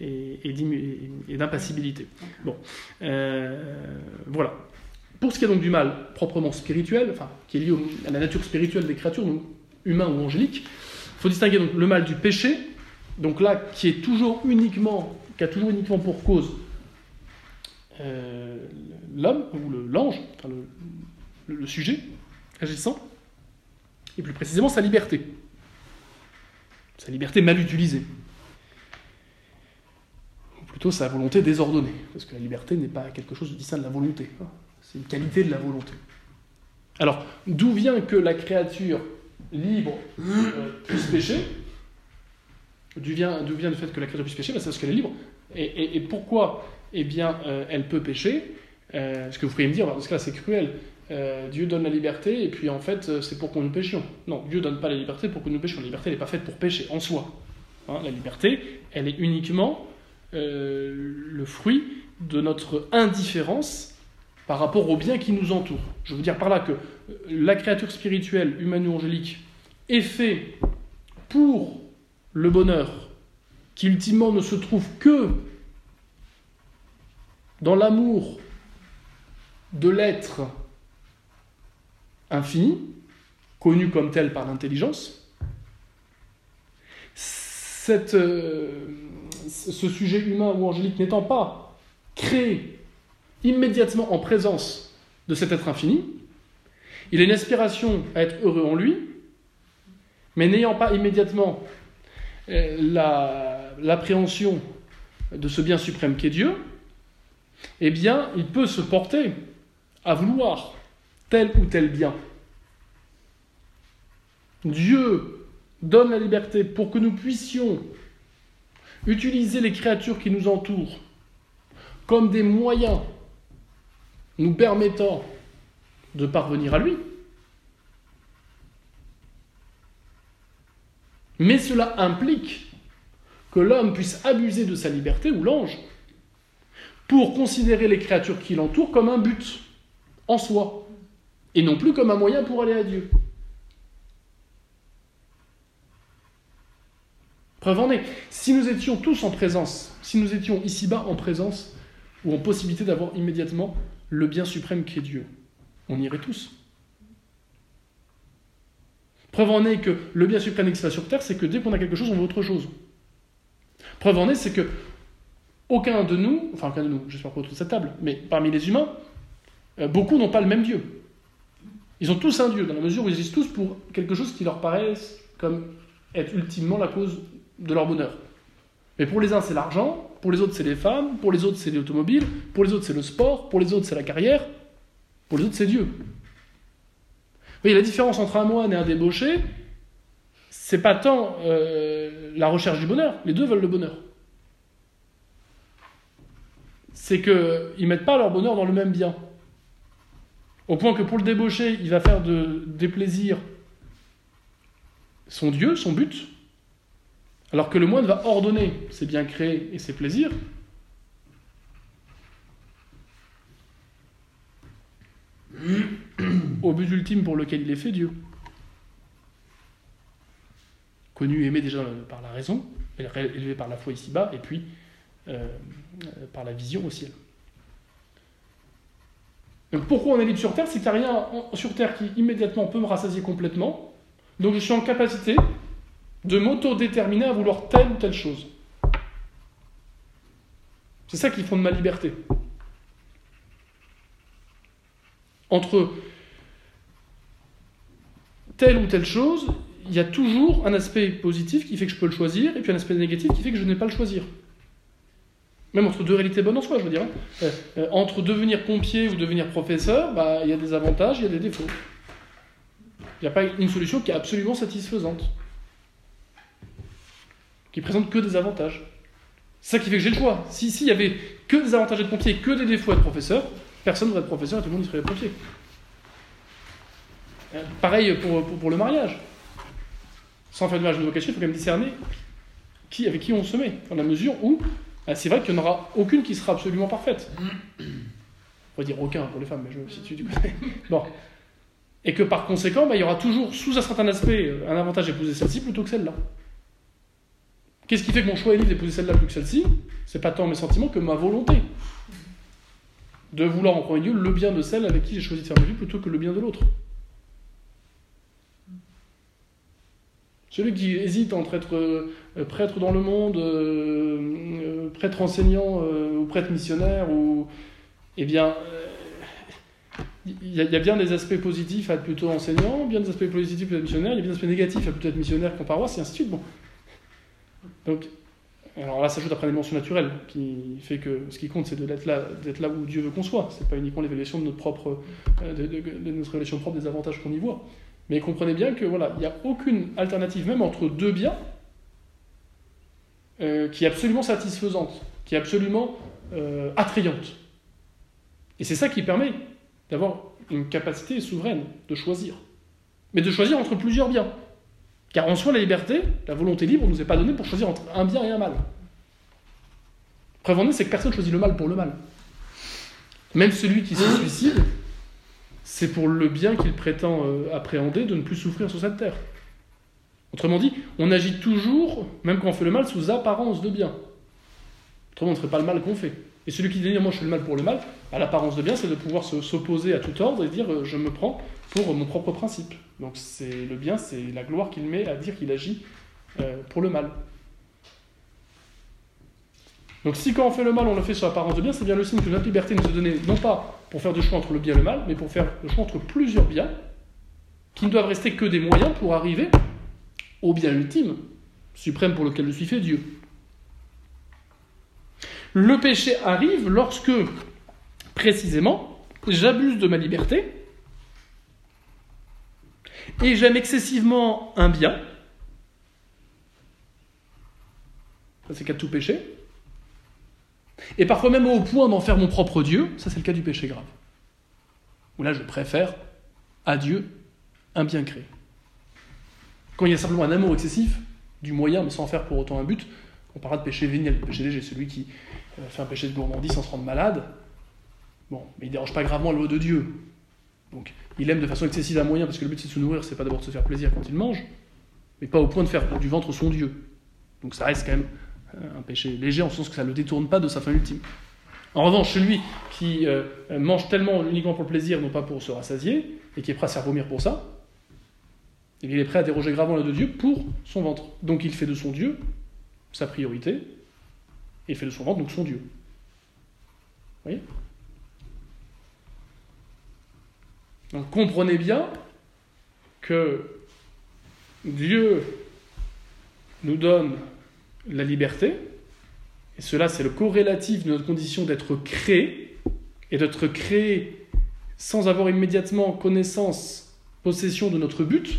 et, d'impassibilité. Bon. Euh, voilà. Pour ce qui est donc du mal proprement spirituel, enfin, qui est lié à la nature spirituelle des créatures, donc humains ou angéliques, il faut distinguer donc le mal du péché, donc là, qui est toujours uniquement qui a toujours uniquement pour cause euh, l'homme ou l'ange, le, sujet agissant, et plus précisément sa liberté. Sa liberté mal utilisée. Ou plutôt sa volonté désordonnée, parce que la liberté n'est pas quelque chose de distinct de la volonté, hein. c'est une qualité de la volonté. Alors, d'où vient que la créature libre euh, puisse pécher? D'où vient, le fait que la créature puisse pécher ben, C'est parce qu'elle est libre. Et, pourquoi Eh bien, euh, elle peut pécher. Euh, ce que vous pourriez me dire, parce que là, c'est cruel. Euh, Dieu donne la liberté, et puis en fait, c'est pour qu'on nous péchions. Non, Dieu donne pas la liberté pour que nous péchions. La liberté n'est pas faite pour pécher en soi. Hein, la liberté, elle est uniquement le fruit de notre indifférence par rapport au bien qui nous entoure. Je veux dire par là que la créature spirituelle, humaine ou angélique, est faite pour le bonheur, qui ultimement ne se trouve que dans l'amour de l'être infini, connu comme tel par l'intelligence, euh, ce sujet humain ou angélique n'étant pas créé immédiatement en présence de cet être infini, il a une aspiration à être heureux en lui, mais n'ayant pas immédiatement euh, l'appréhension de ce bien suprême qu'est Dieu, eh bien, il peut se porter à vouloir tel ou tel bien. Dieu donne la liberté pour que nous puissions utiliser les créatures qui nous entourent comme des moyens nous permettant de parvenir à lui. Mais cela implique que l'homme puisse abuser de sa liberté, ou l'ange, pour considérer les créatures qui l'entourent comme un but en soi, et non plus comme un moyen pour aller à Dieu. Preuve en est, si nous étions tous en présence, si nous étions ici-bas en présence, ou en possibilité d'avoir immédiatement le bien suprême qui est Dieu, on irait tous. Preuve en est que le bien suprême existe sur terre, c'est que dès qu'on a quelque chose, on veut autre chose. Preuve en est, c'est que aucun de nous, enfin aucun de nous, j'espère pas autour de cette table, mais parmi les humains, euh, beaucoup n'ont pas le même Dieu. Ils ont tous un Dieu, dans la mesure où ils existent tous pour quelque chose qui leur paraît comme être ultimement la cause de leur bonheur. Mais pour les uns, c'est l'argent, pour les autres, c'est les femmes, pour les autres, c'est l'automobile, pour les autres, c'est le sport, pour les autres, c'est la carrière, pour les autres, c'est Dieu voyez, la différence entre un moine et un débauché, c'est pas tant euh, la recherche du bonheur, les deux veulent le bonheur. C'est qu'ils ne mettent pas leur bonheur dans le même bien. Au point que pour le débauché, il va faire de, des plaisirs son Dieu, son but, alors que le moine va ordonner ses biens créés et ses plaisirs au but ultime pour lequel il est fait, Dieu. Connu aimé déjà par la raison, élevé par la foi ici-bas, et puis euh, par la vision au ciel. Donc pourquoi on est libre sur Terre C'est qu'il n'y a rien sur Terre qui immédiatement peut me rassasier complètement? Donc je suis en capacité de m'auto-déterminer à vouloir telle ou telle chose. C'est ça qui fonde ma liberté. Entre telle ou telle chose, il y a toujours un aspect positif qui fait que je peux le choisir, et puis un aspect négatif qui fait que je n'ai pas le choisir. Même entre deux réalités bonnes en soi, je veux dire. Hein. Euh, euh, entre devenir pompier ou devenir professeur, bah, il y a des avantages, il y a des défauts. Il n'y a pas une solution qui est absolument satisfaisante. Qui présente que des avantages. C'est ça qui fait que j'ai le choix. Si s'il y avait que des avantages d'être pompier, que des défauts d'être professeur, personne ne voudrait être professeur et tout le monde y serait pompier. Euh, pareil pour, pour, le mariage. Sans faire de mariage de vocation, il faut quand même discerner qui, avec qui on se met, dans la mesure où euh, c'est vrai qu'il n'y en aura aucune qui sera absolument parfaite. On va dire aucun pour les femmes, mais je me situe du côté. Bon. Et que par conséquent, bah, il y aura toujours, sous un certain aspect, euh, un avantage d'épouser celle-ci plutôt que celle-là. Qu'est-ce qui fait que mon choix est libre d'épouser celle-là plutôt que celle-ci? C'est pas tant mes sentiments que ma volonté. De vouloir en premier lieu le bien de celle avec qui j'ai choisi de faire ma vie plutôt que le bien de l'autre. Celui qui hésite entre être euh, prêtre dans le monde, euh, euh, prêtre enseignant ou prêtre missionnaire, ou, eh bien, il y, a bien des aspects positifs à être plutôt enseignant, bien des aspects positifs à être missionnaire, il y a bien des aspects négatifs à plutôt être missionnaire qu'en paroisse, et ainsi de suite. Bon. Donc, alors là, ça s'ajoute après une dimension naturelle, qui fait que ce qui compte, c'est d'être là, d'être là où Dieu veut qu'on soit. C'est pas uniquement l'évaluation de notre propre, de, de notre révélation propre des avantages qu'on y voit. Mais comprenez bien que voilà, il n'y a aucune alternative, même entre deux biens, euh, qui est absolument satisfaisante, qui est absolument euh, attrayante. Et c'est ça qui permet d'avoir une capacité souveraine de choisir. Mais de choisir entre plusieurs biens. Car en soi, la liberté, la volonté libre, ne nous est pas donnée pour choisir entre un bien et un mal. Preuve en est, c'est que personne ne choisit le mal pour le mal. Même celui qui se suicide, c'est pour le bien qu'il prétend euh, appréhender de ne plus souffrir sur cette terre. Autrement dit, on agit toujours, même quand on fait le mal, sous apparence de bien. Autrement, on ne ferait pas le mal qu'on fait. Et celui qui dit moi je fais le mal pour le mal, à l'apparence de bien, c'est de pouvoir s'opposer à tout ordre et dire euh, je me prends pour mon propre principe. Donc c'est le bien, c'est la gloire qu'il met à dire qu'il agit euh, pour le mal. Donc si quand on fait le mal, on le fait sur l'apparence de bien, c'est bien le signe que notre liberté nous est donnée non pas pour faire du choix entre le bien et le mal, mais pour faire le choix entre plusieurs biens, qui ne doivent rester que des moyens pour arriver au bien ultime, suprême pour lequel je suis fait, Dieu. Le péché arrive lorsque, précisément, j'abuse de ma liberté et j'aime excessivement un bien. C'est le cas de tout péché. Et parfois même au point d'en faire mon propre Dieu, ça c'est le cas du péché grave. Où là je préfère à Dieu un bien créé. Quand il y a simplement un amour excessif du moyen, mais sans faire pour autant un but, on parlera de péché véniel, de péché léger, celui qui fait un péché de gourmandise sans se rendre malade. Bon, mais il dérange pas gravement la loi de Dieu. Donc, il aime de façon excessive un moyen, parce que le but c'est de se nourrir, c'est pas d'abord de se faire plaisir quand il mange, mais pas au point de faire du ventre son Dieu. Donc ça reste quand même un péché léger en ce sens que ça ne le détourne pas de sa fin ultime. En revanche, celui qui euh, mange tellement uniquement pour le plaisir, non pas pour se rassasier, et qui est prêt à se faire vomir pour ça, il est prêt à déroger gravement la de Dieu pour son ventre. Donc il fait de son Dieu sa priorité, et fait de son ventre donc son Dieu. Vous voyez Donc comprenez bien que Dieu nous donne la liberté, et cela c'est le corrélatif de notre condition d'être créé, et d'être créé sans avoir immédiatement connaissance, possession de notre but,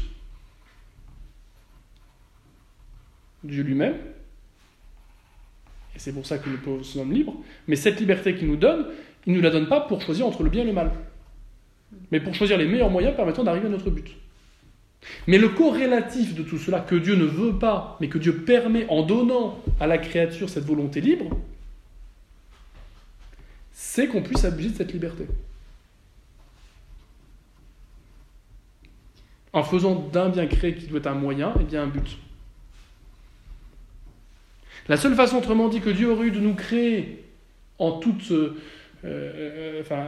Dieu lui-même, et c'est pour ça que le se nomme libre, mais cette liberté qu'il nous donne, il ne nous la donne pas pour choisir entre le bien et le mal, mais pour choisir les meilleurs moyens permettant d'arriver à notre but. Mais le corrélatif de tout cela, que Dieu ne veut pas, mais que Dieu permet en donnant à la créature cette volonté libre, c'est qu'on puisse abuser de cette liberté. En faisant d'un bien créé qui doit être un moyen, et eh bien un but. La seule façon, autrement dit, que Dieu aurait eu de nous créer en toute. Euh, euh, enfin,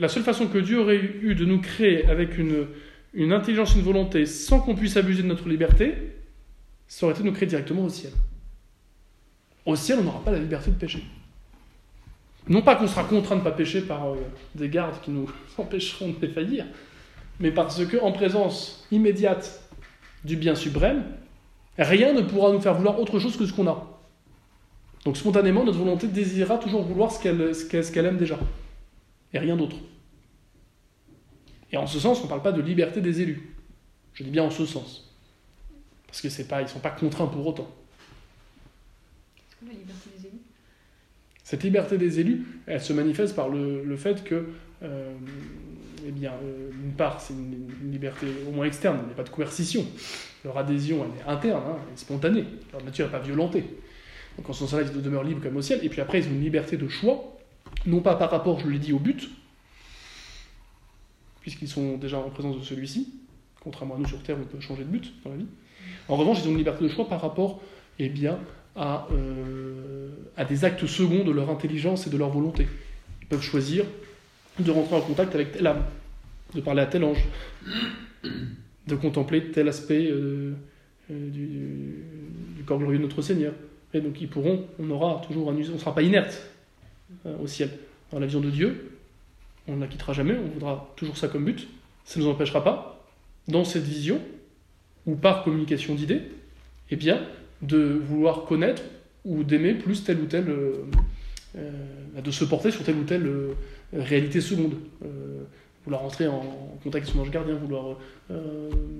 la seule façon que Dieu aurait eu de nous créer avec une, une intelligence, une volonté, sans qu'on puisse abuser de notre liberté, ça aurait été de nous créer directement au ciel. Au ciel, on n'aura pas la liberté de pécher. Non pas qu'on sera contraint de ne pas pécher par euh, des gardes qui nous [LAUGHS] empêcheront de défaillir, mais parce qu'en présence immédiate du bien suprême, rien ne pourra nous faire vouloir autre chose que ce qu'on a. Donc spontanément, notre volonté désirera toujours vouloir ce qu'elle aime déjà, et rien d'autre. Et en ce sens, on ne parle pas de liberté des élus. Je dis bien en ce sens. Parce que c'est pas, ils ne sont pas contraints pour autant. La liberté des élus? Cette liberté des élus, elle se manifeste par le, fait que, euh, eh bien, euh, d'une part, c'est une, liberté au moins externe, il n'y a pas de coercition. Leur adhésion, elle est interne, hein, elle est spontanée. Leur nature n'est pas violentée. Donc en ce sens-là, ils demeurent libres comme au ciel. Et puis après, ils ont une liberté de choix, non pas par rapport, je l'ai dit, au but, puisqu'ils sont déjà en présence de celui-ci, contrairement à nous sur Terre, on peut changer de but dans la vie. En revanche, ils ont une liberté de choix par rapport eh bien, à, euh, à des actes seconds de leur intelligence et de leur volonté. Ils peuvent choisir de rentrer en contact avec telle âme, de parler à tel ange, de contempler tel aspect euh, euh, du, corps glorieux de notre Seigneur. Et donc ils pourront, on aura toujours un on ne sera pas inerte au ciel. Dans la vision de Dieu, on ne la quittera jamais, on voudra toujours ça comme but. Ça ne nous empêchera pas, dans cette vision, ou par communication d'idées, eh bien, de vouloir connaître ou d'aimer plus telle ou telle. Euh, euh, de se porter sur telle ou telle euh, réalité seconde. vouloir rentrer en, contact avec son ange gardien, vouloir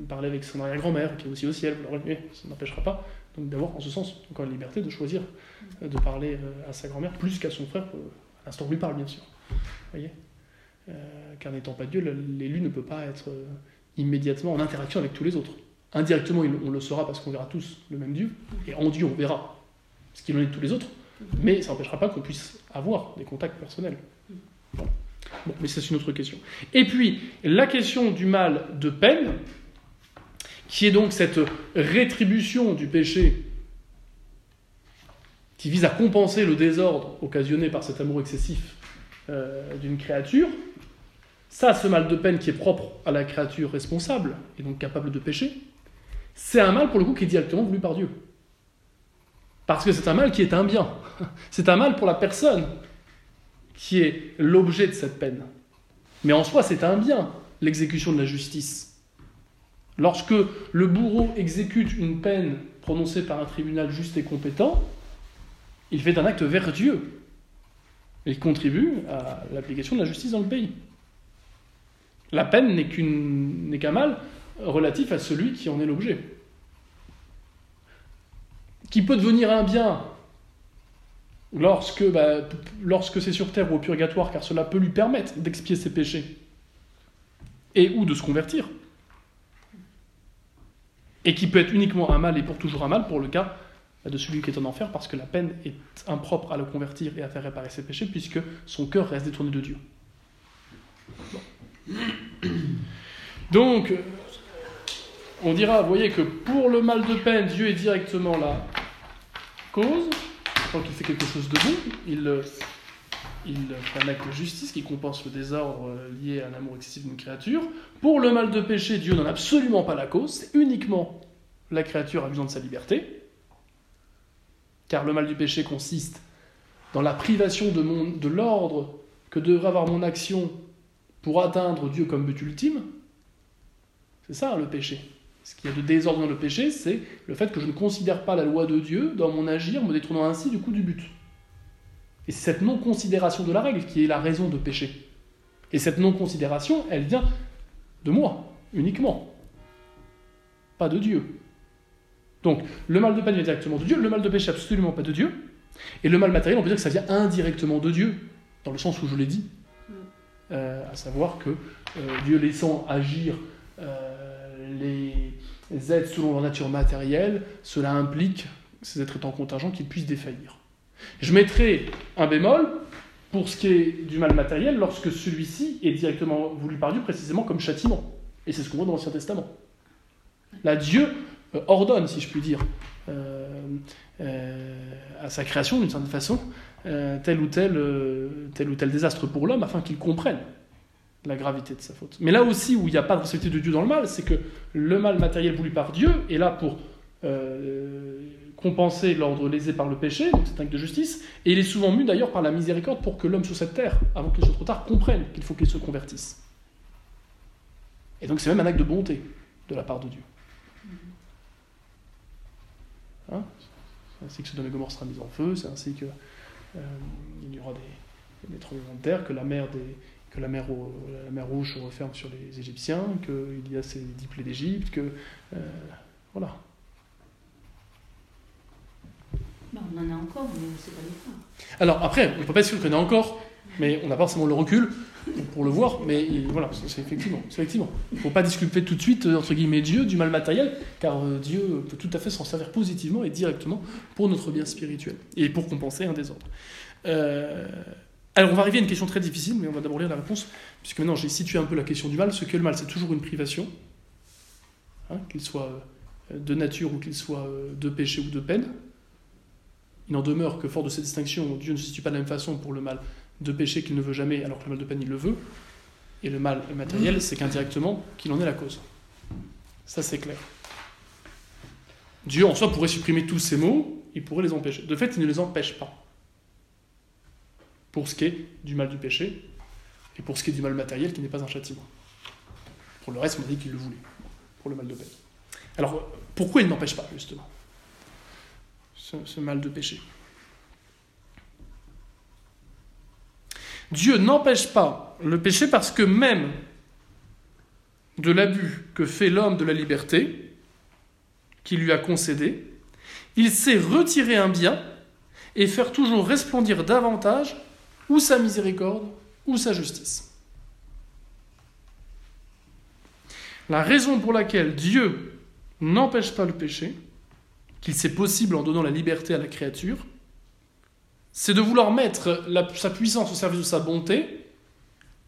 parler avec son arrière-grand-mère qui est aussi au ciel, vouloir, ça n'empêchera pas donc d'avoir en ce sens encore la liberté de choisir de parler à sa grand-mère plus qu'à son frère, à l'instant où lui parle bien sûr. Voyez? Euh, car n'étant pas Dieu, l'élu ne peut pas être euh, immédiatement en interaction avec tous les autres. Indirectement, on le saura parce qu'on verra tous le même Dieu, et en Dieu, on verra ce qu'il en est de tous les autres, mais ça n'empêchera pas qu'on puisse avoir des contacts personnels. Bon, mais c'est une autre question. Et puis, la question du mal de peine, qui est donc cette rétribution du péché qui vise à compenser le désordre occasionné par cet amour excessif euh, d'une créature, ça, ce mal de peine qui est propre à la créature responsable et donc capable de pécher, c'est un mal pour le coup qui est directement voulu par Dieu. Parce que c'est un mal qui est un bien. [LAUGHS] C'est un mal pour la personne qui est l'objet de cette peine. Mais en soi, c'est un bien, l'exécution de la justice. Lorsque le bourreau exécute une peine prononcée par un tribunal juste et compétent, il fait un acte vertueux. Il contribue à l'application de la justice dans le pays. La peine n'est qu'un mal relatif à celui qui en est l'objet. Qui peut devenir un bien lorsque, bah, lorsque c'est sur terre ou au purgatoire, car cela peut lui permettre d'expier ses péchés et ou de se convertir. Et qui peut être uniquement un mal et pour toujours un mal pour le cas bah, de celui qui est en enfer, parce que la peine est impropre à le convertir et à faire réparer ses péchés, puisque son cœur reste détourné de Dieu. Donc, on dira, vous voyez que pour le mal de peine, Dieu est directement là cause, tant qu'il fait quelque chose de bon, il, il fait un acte de justice qui compense le désordre lié à un amour excessif d'une créature. Pour le mal de péché, Dieu n'en a absolument pas la cause, c'est uniquement la créature abusant de sa liberté. Car le mal du péché consiste dans la privation de, de l'ordre que devrait avoir mon action pour atteindre Dieu comme but ultime. C'est ça le péché. Ce qu'il y a de désordre dans le péché, c'est le fait que je ne considère pas la loi de Dieu dans mon agir, me détournant ainsi du coup du but. Et c'est cette non-considération de la règle qui est la raison de péché. Et cette non-considération, elle vient de moi, uniquement. Pas de Dieu. Donc, le mal de peine vient directement de Dieu, le mal de péché absolument pas de Dieu. Et le mal matériel, on peut dire que ça vient indirectement de Dieu, dans le sens où je l'ai dit. Mm. Euh, à savoir que euh, Dieu laissant agir euh, les êtres selon leur nature matérielle, cela implique, ces êtres étant contingents, qu'ils puissent défaillir. Je mettrai un bémol pour ce qui est du mal matériel lorsque celui-ci est directement voulu par Dieu précisément comme châtiment. Et c'est ce qu'on voit dans l'Ancien Testament. Là, Dieu euh, ordonne, si je puis dire, euh, euh, à sa création, d'une certaine façon, tel, ou tel, tel ou tel désastre pour l'homme afin qu'il comprenne la gravité de sa faute. Mais là aussi où il n'y a pas de responsabilité de Dieu dans le mal, c'est que le mal matériel voulu par Dieu est là pour compenser l'ordre lésé par le péché, donc c'est un acte de justice, et il est souvent mu d'ailleurs par la miséricorde pour que l'homme sur cette terre, avant qu'il soit trop tard, comprenne qu'il faut qu'il se convertisse. Et donc c'est même un acte de bonté de la part de Dieu. Hein? C'est ainsi que Sodome et Gomorre sera mis en feu, c'est ainsi qu'il euh, y aura des, tremblements de terre, que la mer, des, que la mer Rouge se referme sur les Égyptiens, qu'il y a ces dix plaies d'Égypte, que... Euh, voilà. Bah, on en a encore, mais sait pas les faire. Alors après, on ne peut pas être sûr y en a encore, mais on n'a pas forcément le recul pour le voir, mais voilà, c'est effectivement. effectivement. Il ne faut pas disculper tout de suite, euh, entre guillemets, Dieu du mal matériel, car euh, Dieu peut tout à fait s'en servir positivement et directement pour notre bien spirituel, et pour compenser un désordre. Euh, alors on va arriver à une question très difficile, mais on va d'abord lire la réponse, puisque maintenant j'ai situé un peu la question du mal. Ce qu'est le mal, c'est toujours une privation, hein, qu'il soit de nature ou qu'il soit de péché ou de peine. Il n'en demeure que fort de cette distinction, Dieu ne se situe pas de la même façon pour le mal de péché qu'il ne veut jamais, alors que le mal de peine il le veut. Et le mal matériel, c'est qu'indirectement, qu'il en est la cause. Ça, c'est clair. Dieu, en soi, pourrait supprimer tous ces mots, il pourrait les empêcher. De fait, il ne les empêche pas. Pour ce qui est du mal du péché, et pour ce qui est du mal matériel, qui n'est pas un châtiment. Pour le reste, on a dit qu'il le voulait, pour le mal de peine. Alors, pourquoi il n'empêche pas, justement? Ce, mal de péché. Dieu n'empêche pas le péché parce que même de l'abus que fait l'homme de la liberté, qu'il lui a concédé, il sait retirer un bien et faire toujours resplendir davantage ou sa miséricorde ou sa justice. La raison pour laquelle Dieu n'empêche pas le péché, qu'il c'est possible en donnant la liberté à la créature, c'est de vouloir mettre sa puissance au service de sa bonté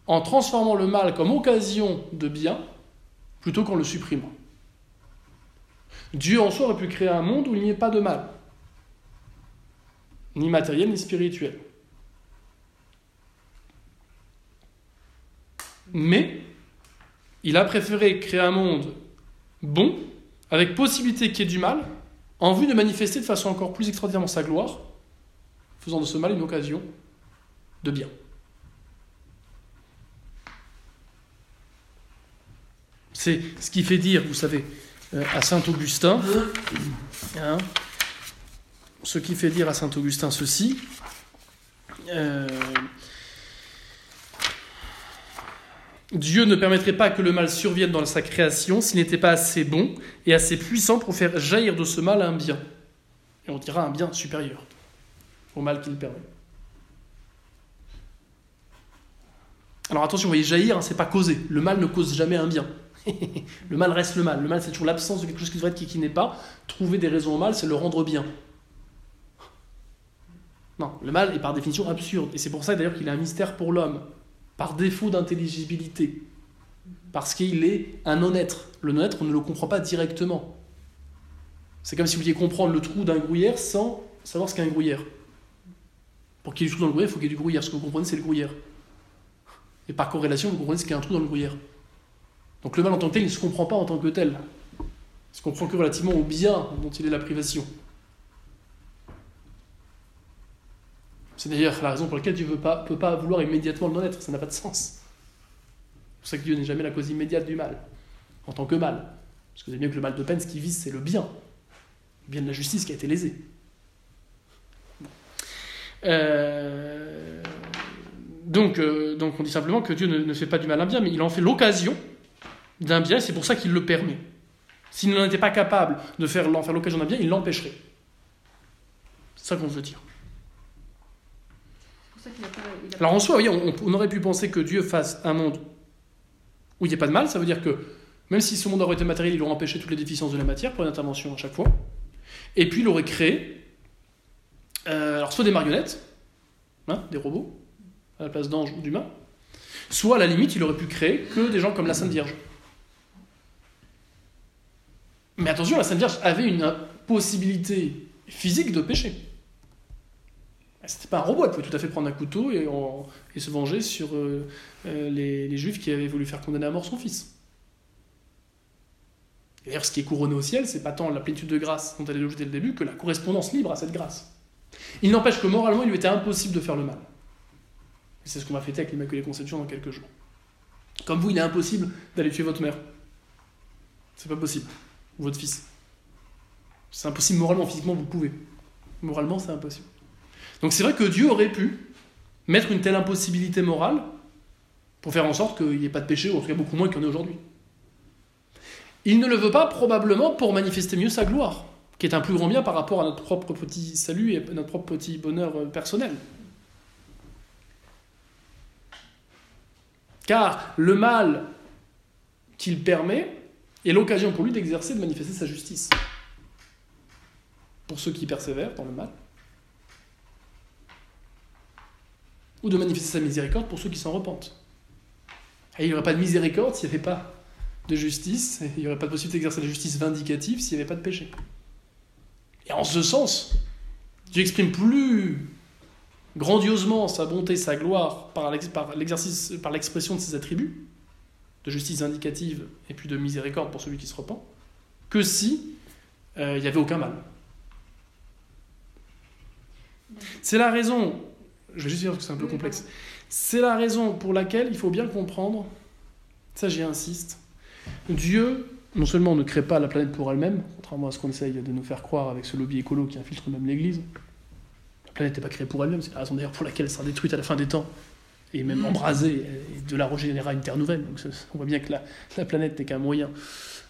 en transformant le mal comme occasion de bien plutôt qu'en le supprimant. Dieu en soi aurait pu créer un monde où il n'y ait pas de mal, ni matériel ni spirituel. Mais il a préféré créer un monde bon, avec possibilité qu'il y ait du mal, en vue de manifester de façon encore plus extraordinairement sa gloire, faisant de ce mal une occasion de bien. C'est ce qui fait dire, vous savez, euh, à saint Augustin, hein, ce qui fait dire à saint Augustin ceci. Euh, Dieu ne permettrait pas que le mal survienne dans sa création s'il n'était pas assez bon et assez puissant pour faire jaillir de ce mal un bien. Et on dira un bien supérieur au mal qu'il permet. Alors attention, vous voyez, jaillir, hein, c'est pas causer. Le mal ne cause jamais un bien. [LAUGHS] le mal reste le mal. Le mal, c'est toujours l'absence de quelque chose qui devrait être qui, qui n'est pas. Trouver des raisons au mal, c'est le rendre bien. Non, le mal est par définition absurde. Et c'est pour ça d'ailleurs qu'il est un mystère pour l'homme par défaut d'intelligibilité, parce qu'il est un non-être. Le non-être, on ne le comprend pas directement. C'est comme si vous vouliez comprendre le trou d'un gruyère sans savoir ce qu'est un gruyère. Pour qu'il y ait du trou dans le gruyère, il faut qu'il y ait du gruyère. Ce que vous comprenez, c'est le gruyère. Et par corrélation, vous comprenez ce qu'est un trou dans le gruyère. Donc le mal en tant que tel, il ne se comprend pas en tant que tel. Il se comprend que relativement au bien dont il est la privation. C'est d'ailleurs la raison pour laquelle Dieu ne peut pas vouloir immédiatement le non-être. Ça n'a pas de sens. C'est pour ça que Dieu n'est jamais la cause immédiate du mal, en tant que mal. Parce que vous savez bien que le mal de peine, ce qui vise, c'est le bien. Le bien de la justice qui a été lésé. Euh, donc, euh, donc on dit simplement que Dieu ne, fait pas du mal à un bien, mais il en fait l'occasion d'un bien, c'est pour ça qu'il le permet. S'il n'en était pas capable de faire, faire l'occasion d'un bien, il l'empêcherait. C'est ça qu'on veut dire. Alors en soi, oui, on, aurait pu penser que Dieu fasse un monde où il n'y a pas de mal, ça veut dire que même si ce monde aurait été matériel, il aurait empêché toutes les déficiences de la matière pour une intervention à chaque fois. Et puis il aurait créé, euh, alors soit des marionnettes, hein, des robots, à la place d'anges ou d'humains, soit à la limite, il aurait pu créer que des gens comme la Sainte Vierge. Mais attention, la Sainte Vierge avait une possibilité physique de pécher. C'était pas un robot, elle pouvait tout à fait prendre un couteau et, et se venger sur euh, euh, les, Juifs qui avaient voulu faire condamner à mort son fils. D'ailleurs, ce qui est couronné au ciel, c'est pas tant la plénitude de grâce dont elle est logée dès le début que la correspondance libre à cette grâce. Il n'empêche que moralement, il lui était impossible de faire le mal. C'est ce qu'on va fêter avec l'Immaculée Conception dans quelques jours. Comme vous, il est impossible d'aller tuer votre mère. C'est pas possible. Ou votre fils. C'est impossible moralement, physiquement, vous pouvez. Moralement, c'est impossible. Donc c'est vrai que Dieu aurait pu mettre une telle impossibilité morale pour faire en sorte qu'il n'y ait pas de péché, ou en tout cas beaucoup moins qu'il y en ait aujourd'hui. Il ne le veut pas probablement pour manifester mieux sa gloire, qui est un plus grand bien par rapport à notre propre petit salut et notre propre petit bonheur euh, personnel. Car le mal qu'il permet est l'occasion pour lui d'exercer, de manifester sa justice. Pour ceux qui persévèrent dans le mal, ou de manifester sa miséricorde pour ceux qui s'en repentent. Et il n'y aurait pas de miséricorde s'il n'y avait pas de justice, et il n'y aurait pas de possibilité d'exercer la justice vindicative s'il n'y avait pas de péché. Et en ce sens, Dieu exprime plus grandiosement sa bonté, sa gloire par l'expression de ses attributs, de justice vindicative et puis de miséricorde pour celui qui se repent, que si euh, il n'y avait aucun mal. C'est la raison je vais juste dire que c'est un peu complexe. C'est la raison pour laquelle il faut bien comprendre, ça j'y insiste, Dieu non seulement ne crée pas la planète pour elle-même, contrairement à ce qu'on essaye de nous faire croire avec ce lobby écolo qui infiltre même l'Église. La planète n'est pas créée pour elle-même, c'est la raison d'ailleurs pour laquelle elle sera détruite à la fin des temps, et même embrasée, et de la régénérera une terre nouvelle. Donc on voit bien que la, planète n'est qu'un moyen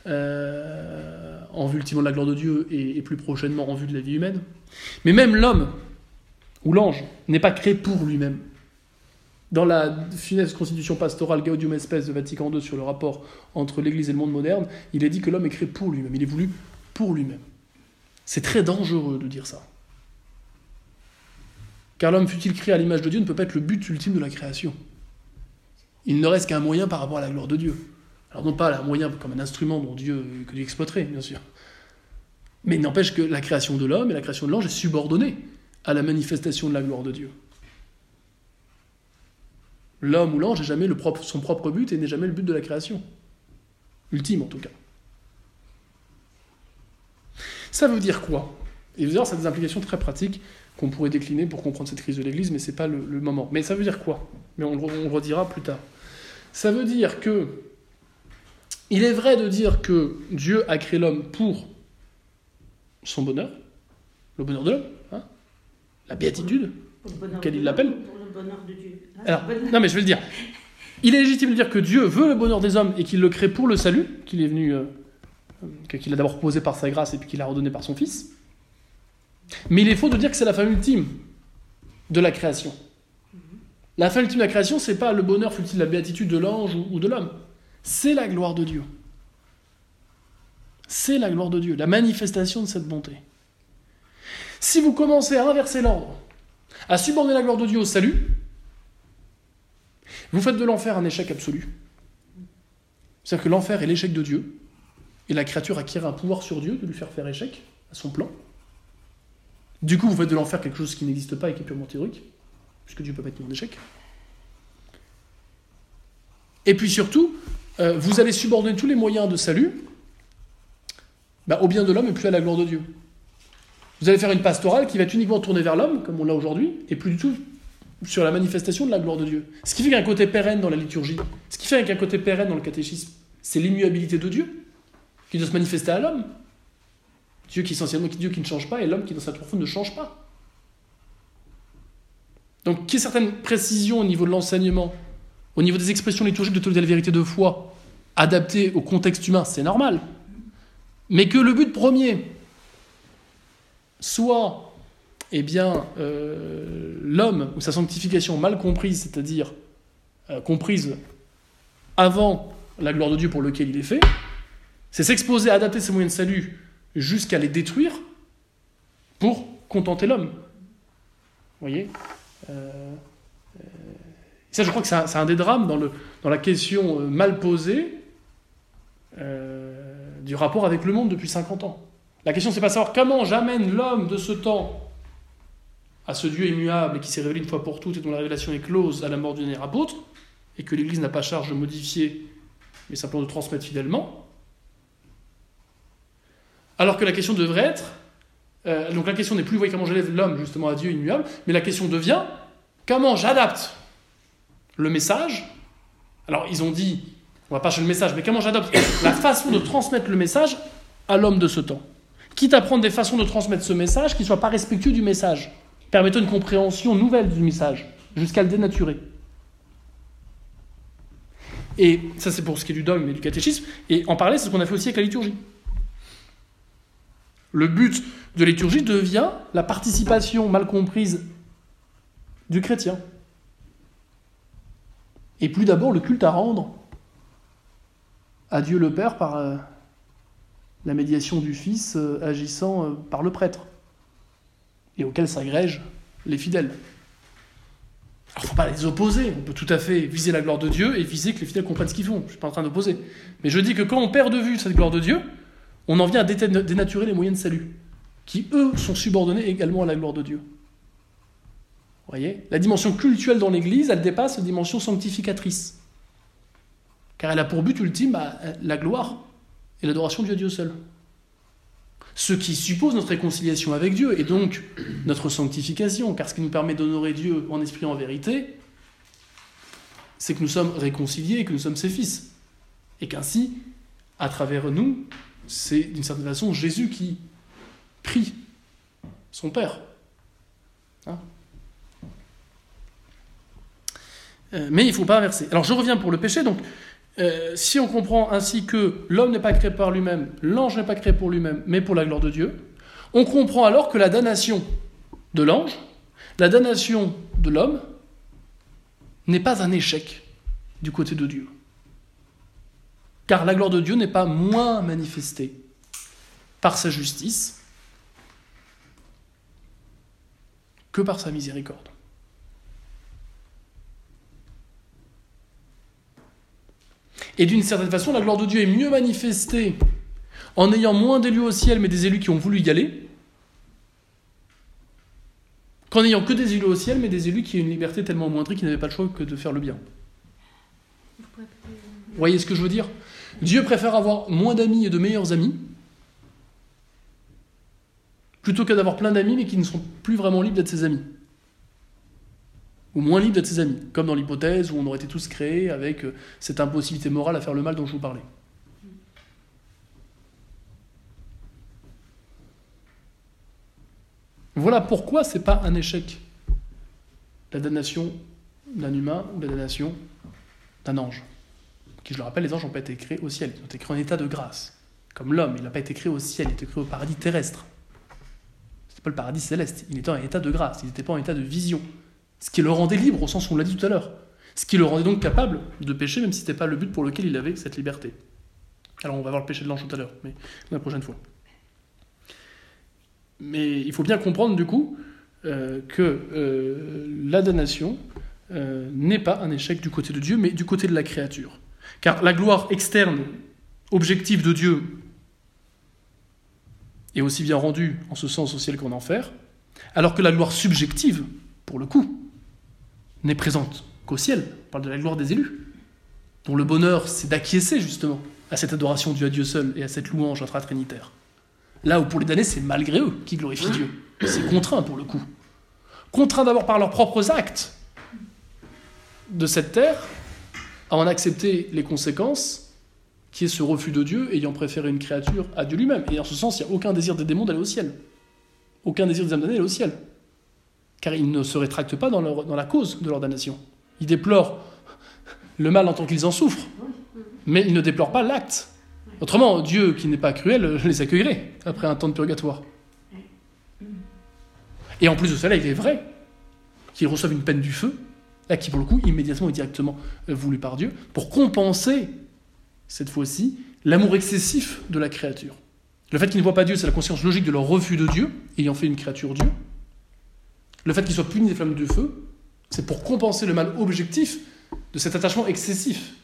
euh, en vue ultimement de la gloire de Dieu et, et plus prochainement en vue de la vie humaine. Mais même l'homme, où l'ange n'est pas créé pour lui-même. Dans la funeste constitution pastorale Gaudium Espèce de Vatican II sur le rapport entre l'Église et le monde moderne, il est dit que l'homme est créé pour lui-même, il est voulu pour lui-même. C'est très dangereux de dire ça. Car l'homme, fut-il créé à l'image de Dieu, ne peut pas être le but ultime de la création. Il ne reste qu'un moyen par rapport à la gloire de Dieu. Alors non pas un moyen comme un instrument dont Dieu, que Dieu exploiterait, bien sûr. Mais il n'empêche que la création de l'homme et la création de l'ange est subordonnée à la manifestation de la gloire de Dieu. L'homme ou l'ange n'est jamais le propre, son propre but et n'est jamais le but de la création. Ultime en tout cas. Ça veut dire quoi? Et allez ça a des implications très pratiques qu'on pourrait décliner pour comprendre cette crise de l'Église, mais ce n'est pas le, moment. Mais ça veut dire quoi? Mais on, on le redira plus tard. Ça veut dire que il est vrai de dire que Dieu a créé l'homme pour son bonheur, le bonheur de l'homme, la béatitude, quel il l'appelle. Alors, non, mais je vais le dire. Il est légitime de dire que Dieu veut le bonheur des hommes et qu'il le crée pour le salut, qu'il est venu, euh, qu'il a d'abord posé par sa grâce et puis qu'il a redonné par son Fils. Mais il est faux de dire que c'est la fin ultime de la création. La fin ultime de la création, c'est pas le bonheur fut-il la béatitude de l'ange ou de l'homme. C'est la gloire de Dieu. C'est la gloire de Dieu, la manifestation de cette bonté. Si vous commencez à inverser l'ordre, à subordonner la gloire de Dieu au salut, vous faites de l'enfer un échec absolu. C'est-à-dire que l'enfer est l'échec de Dieu, et la créature acquiert un pouvoir sur Dieu de lui faire faire échec à son plan. Du coup, vous faites de l'enfer quelque chose qui n'existe pas et qui est purement théorique, puisque Dieu peut mis en échec. Et puis surtout, euh, vous allez subordonner tous les moyens de salut bah, au bien de l'homme et plus à la gloire de Dieu. Vous allez faire une pastorale qui va être uniquement tournée vers l'homme, comme on l'a aujourd'hui, et plus du tout sur la manifestation de la gloire de Dieu. Ce qui fait qu'un côté pérenne dans la liturgie, ce qui fait qu'un côté pérenne dans le catéchisme, c'est l'immuabilité de Dieu, qui doit se manifester à l'homme. Dieu qui essentiellement Dieu qui ne change pas, et l'homme qui dans sa profonde ne change pas. Donc, qu'il y ait certaines précisions au niveau de l'enseignement, au niveau des expressions liturgiques de telle vérité de foi, adaptées au contexte humain, c'est normal. Mais que le but premier soit eh bien, euh, l'homme ou sa sanctification mal comprise, c'est-à-dire euh, comprise avant la gloire de Dieu pour lequel il est fait, c'est s'exposer à adapter ses moyens de salut jusqu'à les détruire pour contenter l'homme. Vous voyez euh, Ça, je crois que c'est un, des drames dans, la question mal posée du rapport avec le monde depuis 50 ans. La question, c'est pas savoir comment j'amène l'homme de ce temps à ce Dieu immuable et qui s'est révélé une fois pour toutes et dont la révélation est close à la mort du dernier apôtre, et que l'Église n'a pas charge de modifier, mais simplement de transmettre fidèlement. Alors que la question devrait être, euh, donc la question n'est plus voyez, comment j'élève l'homme justement à Dieu immuable, mais la question devient comment j'adapte le message? Alors ils ont dit, on va pas chercher le message, mais comment j'adapte la façon de transmettre le message à l'homme de ce temps? Quitte à prendre des façons de transmettre ce message qui ne soient pas respectueux du message, permettant une compréhension nouvelle du message, jusqu'à le dénaturer. Et ça, c'est pour ce qui est du dogme et du catéchisme. Et en parler, c'est ce qu'on a fait aussi avec la liturgie. Le but de la liturgie devient la participation mal comprise du chrétien. Et plus d'abord le culte à rendre à Dieu le Père par euh, la médiation du Fils euh, agissant euh, par le prêtre, et auquel s'agrègent les fidèles. Alors, faut pas les opposer. On peut tout à fait viser la gloire de Dieu et viser que les fidèles comprennent ce qu'ils font. Je ne suis pas en train d'opposer. Mais je dis que quand on perd de vue cette gloire de Dieu, on en vient à dénaturer les moyens de salut, qui eux sont subordonnés également à la gloire de Dieu. Vous voyez? La dimension cultuelle dans l'Église, elle dépasse la dimension sanctificatrice. Car elle a pour but ultime bah, la gloire et l'adoration de Dieu seul. Ce qui suppose notre réconciliation avec Dieu et donc notre sanctification, car ce qui nous permet d'honorer Dieu en esprit en vérité, c'est que nous sommes réconciliés et que nous sommes ses fils. Et qu'ainsi, à travers nous, c'est d'une certaine façon Jésus qui prie son Père. Hein euh, mais il ne faut pas inverser. Alors je reviens pour le péché, donc euh, si on comprend ainsi que l'homme n'est pas créé par lui-même, l'ange n'est pas créé pour lui-même, mais pour la gloire de Dieu, on comprend alors que la damnation de l'ange, la damnation de l'homme, n'est pas un échec du côté de Dieu. Car la gloire de Dieu n'est pas moins manifestée par sa justice que par sa miséricorde. Et d'une certaine façon, la gloire de Dieu est mieux manifestée en ayant moins d'élus au ciel, mais des élus qui ont voulu y aller, qu'en ayant que des élus au ciel, mais des élus qui ont une liberté tellement moindrée qu'ils n'avaient pas le choix que de faire le bien. Vous voyez ce que je veux dire? Dieu préfère avoir moins d'amis et de meilleurs amis, plutôt que d'avoir plein d'amis, mais qui ne sont plus vraiment libres d'être ses amis ou moins libre d'être ses amis, comme dans l'hypothèse où on aurait été tous créés avec euh, cette impossibilité morale à faire le mal dont je vous parlais. Voilà pourquoi c'est pas un échec la damnation d'un humain ou la damnation d'un ange. Qui, je le rappelle, les anges n'ont pas été créés au ciel, ils ont été créés en état de grâce. Comme l'homme, il n'a pas été créé au ciel, il a été créé au paradis terrestre. Ce n'était pas le paradis céleste, il était en état de grâce, il n'était pas en état de vision. Ce qui le rendait libre, au sens où on l'a dit tout à l'heure. Ce qui le rendait donc capable de pécher, même si ce n'était pas le but pour lequel il avait cette liberté. Alors on va voir le péché de l'ange tout à l'heure, mais la prochaine fois. Mais il faut bien comprendre du coup euh, que euh, la damnation euh, n'est pas un échec du côté de Dieu, mais du côté de la créature. Car la gloire externe, objective de Dieu, est aussi bien rendue en ce sens au ciel qu'en enfer, Alors que la gloire subjective, pour le coup, n'est présente qu'au ciel. On parle de la gloire des élus, dont le bonheur, c'est d'acquiescer justement à cette adoration du à Dieu seul et à cette louange intra-trinitaire. Là où pour les damnés, c'est malgré eux qui glorifient Dieu. C'est contraint pour le coup. Contraint d'abord par leurs propres actes de cette terre à en accepter les conséquences, qui est ce refus de Dieu ayant préféré une créature à Dieu lui-même. Et en ce sens, il n'y a aucun désir des démons d'aller au ciel. Aucun désir des âmes d'aller au ciel. Car ils ne se rétractent pas dans, la cause de leur damnation. Ils déplorent le mal en tant qu'ils en souffrent, mais ils ne déplorent pas l'acte. Autrement, Dieu, qui n'est pas cruel, les accueillerait après un temps de purgatoire. Et en plus de cela, il est vrai qu'ils reçoivent une peine du feu, là qui pour le coup, immédiatement et directement euh, voulu par Dieu, pour compenser, cette fois-ci, l'amour excessif de la créature. Le fait qu'ils ne voient pas Dieu, c'est la conscience logique de leur refus de Dieu, ayant fait une créature Dieu. Le fait qu'ils soient punis des flammes du feu, c'est pour compenser le mal objectif de cet attachement excessif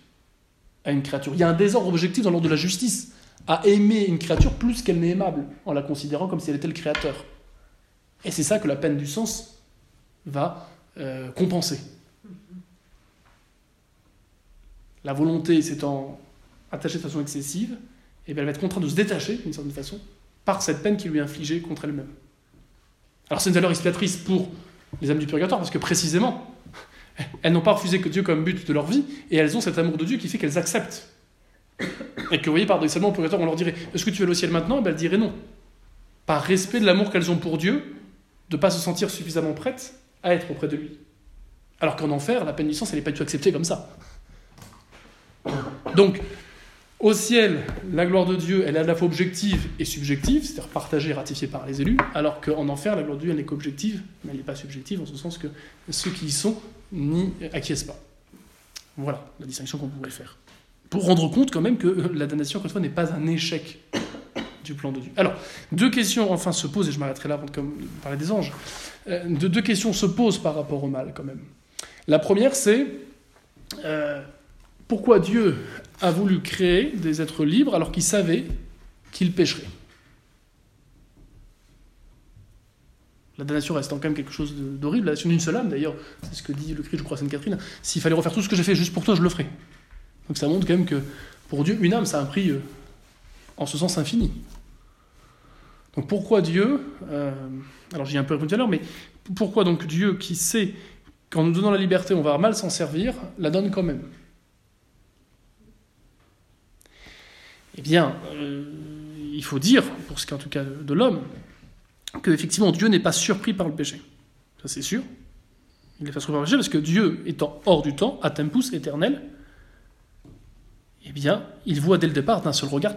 à une créature. Il y a un désordre objectif dans l'ordre de la justice, à aimer une créature plus qu'elle n'est aimable, en la considérant comme si elle était le créateur. Et c'est ça que la peine du sens va euh, compenser. La volonté s'étant attachée de façon excessive, eh elle va être contrainte de se détacher, d'une certaine façon, par cette peine qui lui est infligée contre elle-même. Alors c'est une valeur expiatrice pour les âmes du purgatoire, parce que précisément, elles n'ont pas refusé que Dieu comme but de leur vie, et elles ont cet amour de Dieu qui fait qu'elles acceptent. Et que vous voyez, paradoxalement, au purgatoire, on leur dirait Est-ce que tu veux au ciel maintenant? Et bien elles diraient non. Par respect de l'amour qu'elles ont pour Dieu, de ne pas se sentir suffisamment prêtes à être auprès de lui. Alors qu'en enfer, la peine du sens, elle n'est pas du tout acceptée comme ça. Donc, au ciel, la gloire de Dieu, elle est à la fois objective et subjective, c'est-à-dire partagée et ratifiée par les élus, alors qu'en enfer, la gloire de Dieu, elle n'est qu'objective, mais elle n'est pas subjective, en ce sens que ceux qui y sont n'y acquiescent pas. Voilà la distinction qu'on pourrait faire. Pour rendre compte quand même que la damnation, encore une fois, n'est pas un échec du plan de Dieu. Alors, deux questions enfin se posent, et je m'arrêterai là avant de parler des anges. Euh, deux questions se posent par rapport au mal quand même. La première, c'est euh, pourquoi Dieu a voulu créer des êtres libres alors qu'il savait qu'ils pécheraient La damnation restant quand même quelque chose d'horrible, la damnation d'une seule âme d'ailleurs, c'est ce que dit le Christ, je crois, Sainte-Catherine. S'il fallait refaire tout ce que j'ai fait juste pour toi, je le ferais. Donc ça montre quand même que pour Dieu, une âme, ça a un prix euh, en ce sens infini. Donc pourquoi Dieu, euh, alors j'y ai un peu répondu tout à l'heure, mais pourquoi donc Dieu qui sait qu'en nous donnant la liberté, on va mal s'en servir, la donne quand même? Eh bien, euh, il faut dire, pour ce qui est en tout cas de l'homme, que effectivement Dieu n'est pas surpris par le péché. Ça c'est sûr. Il n'est pas surpris par le péché parce que Dieu étant hors du temps, à tempus éternel, eh bien, il voit dès le départ d'un seul regard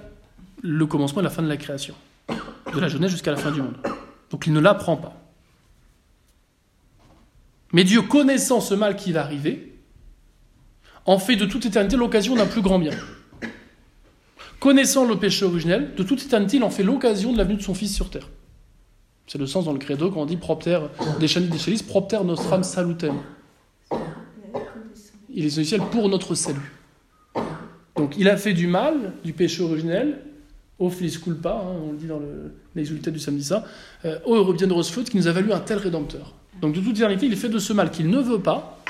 le commencement et la fin de la création, de la jeunesse jusqu'à la fin du monde. Donc il ne l'apprend pas. Mais Dieu, connaissant ce mal qui va arriver, en fait de toute éternité l'occasion d'un plus grand bien. Connaissant le péché originel, de toute éternité, il en fait l'occasion de la venue de son Fils sur terre. C'est le sens dans le credo quand on dit propter des propter nostram salutem. Il est essentiel pour notre salut. Donc il a fait du mal, du péché originel, au filis culpa, hein, on le dit dans l'exulté du samedi ça, euh, au European faute qui nous a valu un tel rédempteur. Donc de toute éternité, il fait de ce mal qu'il ne veut pas,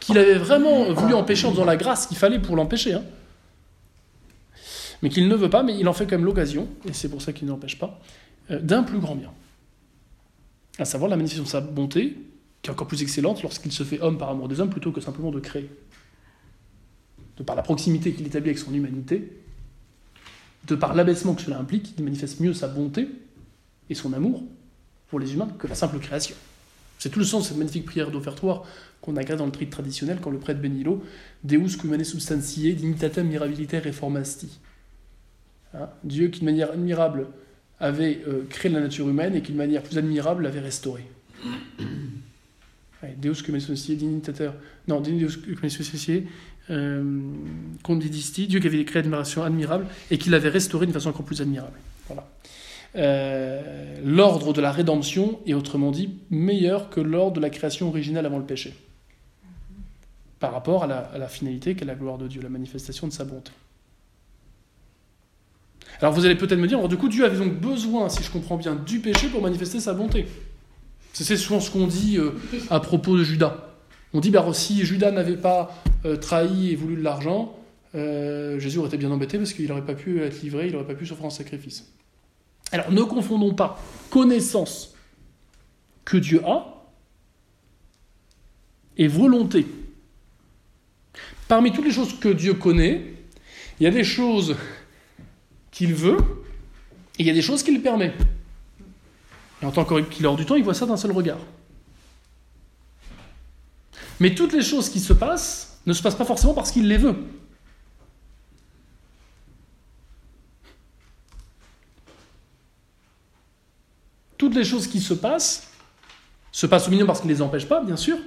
qu'il avait vraiment voulu empêcher en faisant la grâce qu'il fallait pour l'empêcher, hein, mais qu'il ne veut pas, mais il en fait quand même l'occasion, et c'est pour ça qu'il n'empêche pas, euh, d'un plus grand bien. À savoir la manifestation de sa bonté, qui est encore plus excellente lorsqu'il se fait homme par amour des hommes plutôt que simplement de créer. De par la proximité qu'il établit avec son humanité, de par l'abaissement que cela implique, il manifeste mieux sa bonté et son amour pour les humains que la simple création. C'est tout le sens de cette magnifique prière d'offertoire qu'on agrée dans le trite traditionnel quand le prêtre Benilo Deus cumane substantiae dignitatem mirabiliter reformasti. Hein, Dieu qui de manière admirable avait euh, créé la nature humaine et qui de manière plus admirable l'avait restaurée. Deus cumane substantiae dignitater. Non, Deus cumane substantiae euh, Dieu qui avait créé admiration admirable et qui l'avait restauré d'une façon encore plus admirable. Voilà. Euh, l'ordre de la rédemption est autrement dit meilleur que l'ordre de la création originale avant le péché, par rapport à la finalité qu'est la gloire de Dieu, la manifestation de sa bonté. Alors vous allez peut-être me dire, alors, du coup Dieu avait donc besoin, si je comprends bien, du péché pour manifester sa bonté. C'est souvent ce qu'on dit euh, à propos de Judas. On dit, bah, si Judas n'avait pas euh, trahi et voulu de l'argent, euh, Jésus aurait été bien embêté parce qu'il n'aurait pas pu être livré, il n'aurait pas pu s'offrir en sacrifice. Alors ne confondons pas connaissance que Dieu a et volonté. Parmi toutes les choses que Dieu connaît, il y a des choses qu'il veut il y a des choses qu'il permet. Et en tant qu'il du temps, il voit ça d'un seul regard. Mais toutes les choses qui se passent ne se passent pas forcément parce qu'il les veut. Toutes les choses qui se passent se passent au minimum parce qu'il ne les empêche pas, bien sûr.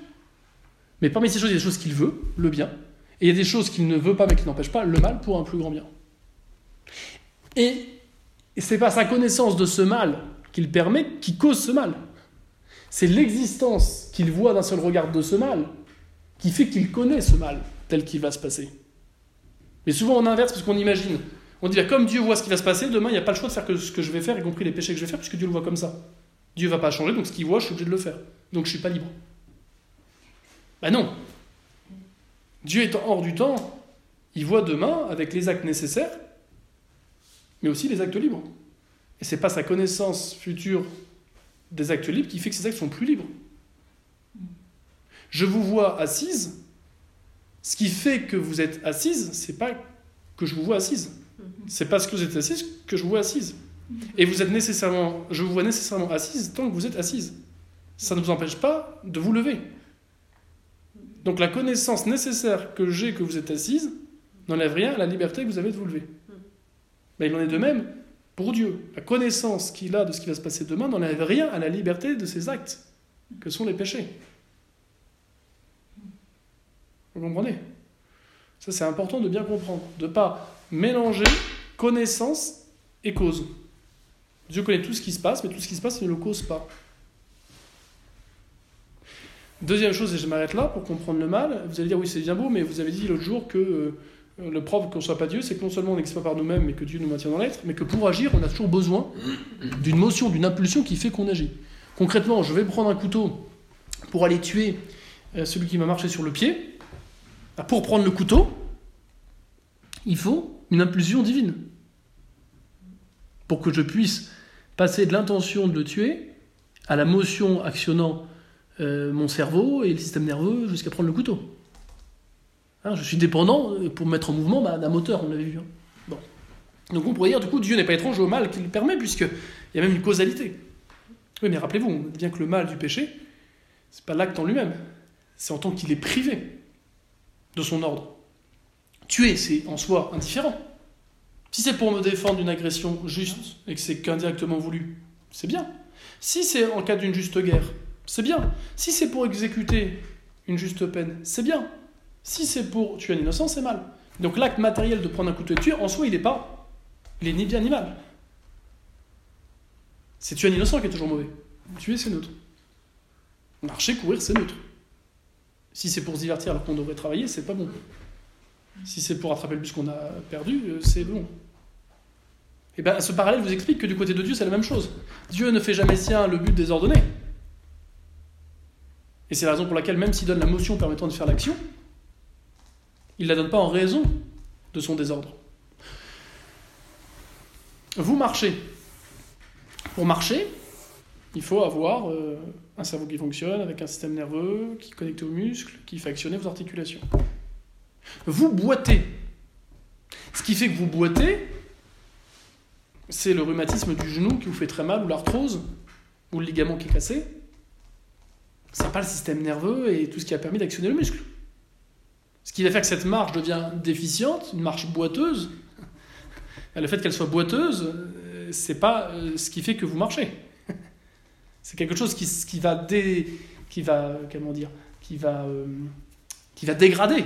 Mais parmi ces choses, il y a des choses qu'il veut, le bien. Et il y a des choses qu'il ne veut pas mais qui n'empêchent pas, le mal pour un plus grand bien. Et c'est pas sa connaissance de ce mal qu'il permet qui cause ce mal. C'est l'existence qu'il voit d'un seul regard de ce mal qui fait qu'il connaît ce mal tel qu'il va se passer. Mais souvent on inverse parce qu'on imagine. On dit, comme Dieu voit ce qui va se passer, demain il n'y a pas le choix de faire ce que je vais faire, y compris les péchés que je vais faire, puisque Dieu le voit comme ça. Dieu va pas changer, donc ce qu'il voit, je suis obligé de le faire. Donc je suis pas libre. Ben non. Dieu étant hors du temps, il voit demain avec les actes nécessaires, mais aussi les actes libres. Et c'est pas sa connaissance future des actes libres qui fait que ces actes sont plus libres. Je vous vois assise. Ce qui fait que vous êtes assise, c'est pas que je vous vois assise. C'est parce que vous êtes assise que je vous vois assise. Et vous êtes je vous vois nécessairement assise tant que vous êtes assise. Ça ne vous empêche pas de vous lever. Donc la connaissance nécessaire que j'ai que vous êtes assise n'enlève rien à la liberté que vous avez de vous lever. Mais il en est de même pour Dieu. La connaissance qu'il a de ce qui va se passer demain n'enlève rien à la liberté de ses actes, que sont les péchés. Vous comprenez? Ça, c'est important de bien comprendre. De ne pas mélanger connaissance et cause. Dieu connaît tout ce qui se passe, mais tout ce qui se passe, ne le cause pas. Deuxième chose, et je m'arrête là pour comprendre le mal, vous allez dire oui c'est bien beau, mais vous avez dit l'autre jour que euh, le propre qu'on ne soit pas Dieu, c'est que non seulement on n'existe pas par nous-mêmes, mais que Dieu nous maintient dans l'être, mais que pour agir, on a toujours besoin d'une motion, d'une impulsion qui fait qu'on agit. Concrètement, je vais prendre un couteau pour aller tuer euh, celui qui m'a marché sur le pied. Bah, pour prendre le couteau, il faut une impulsion divine. Pour que je puisse passer de l'intention de le tuer à la motion actionnant euh, mon cerveau et le système nerveux jusqu'à prendre le couteau. Hein, je suis dépendant euh, pour me mettre en mouvement bah, d'un moteur, on l'avait vu. Hein. Bon. Donc on pourrait dire, du coup, Dieu n'est pas étrange au mal qu'il permet, puisqu'il y a même une causalité. Oui, mais rappelez-vous, bien que le mal du péché, c'est pas l'acte en lui-même, c'est en tant qu'il est privé de son ordre. Tuer, c'est en soi indifférent. Si c'est pour me défendre d'une agression juste et que c'est qu'indirectement voulu, c'est bien. Si c'est en cas d'une juste guerre, c'est bien. Si c'est pour exécuter une juste peine, c'est bien. Si c'est pour tuer un innocent, c'est mal. Donc l'acte matériel de prendre un couteau et de tuer, en soi, il n'est pas. Il est ni bien ni mal. C'est tuer un innocent qui est toujours mauvais. Tuer, c'est neutre. Marcher, courir, c'est neutre. Si c'est pour se divertir alors qu'on devrait travailler, c'est pas bon. Si c'est pour attraper le bus qu'on a perdu, euh, c'est bon. Et eh bien, ce parallèle vous explique que du côté de Dieu, c'est la même chose. Dieu ne fait jamais sien le but désordonné. Et c'est la raison pour laquelle, même s'il donne la motion permettant de faire l'action, il ne la donne pas en raison de son désordre. Vous marchez. Pour marcher, il faut avoir euh, un cerveau qui fonctionne, avec un système nerveux qui est connecté aux muscles, qui fait actionner vos articulations. Vous boitez. Ce qui fait que vous boitez, c'est le rhumatisme du genou qui vous fait très mal, ou l'arthrose, ou le ligament qui est cassé. C'est pas le système nerveux et tout ce qui a permis d'actionner le muscle. Ce qui va faire que cette marche devient déficiente, une marche boiteuse, le fait qu'elle soit boiteuse, euh, c'est pas euh, ce qui fait que vous marchez. C'est quelque chose qui, va qui va comment dire, qui va euh, qui va dégrader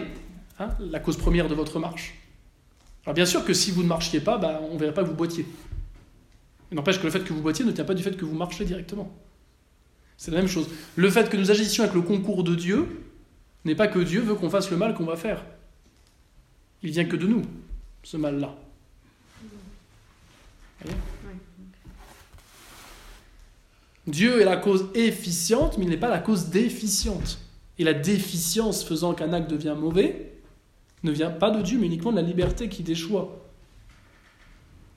hein, la cause première de votre marche. Alors bien sûr que si vous ne marchiez pas, bah, on ne verrait pas que vous boitiez. N'empêche que le fait que vous boitiez ne tient pas du fait que vous marchez directement. C'est la même chose. Le fait que nous agissions avec le concours de Dieu n'est pas que Dieu veut qu'on fasse le mal qu'on va faire. Il vient que de nous, ce mal-là. Dieu est la cause efficiente, mais il n'est pas la cause déficiente. Et la déficience faisant qu'un acte devient mauvais ne vient pas de Dieu, mais uniquement de la liberté qui déchoit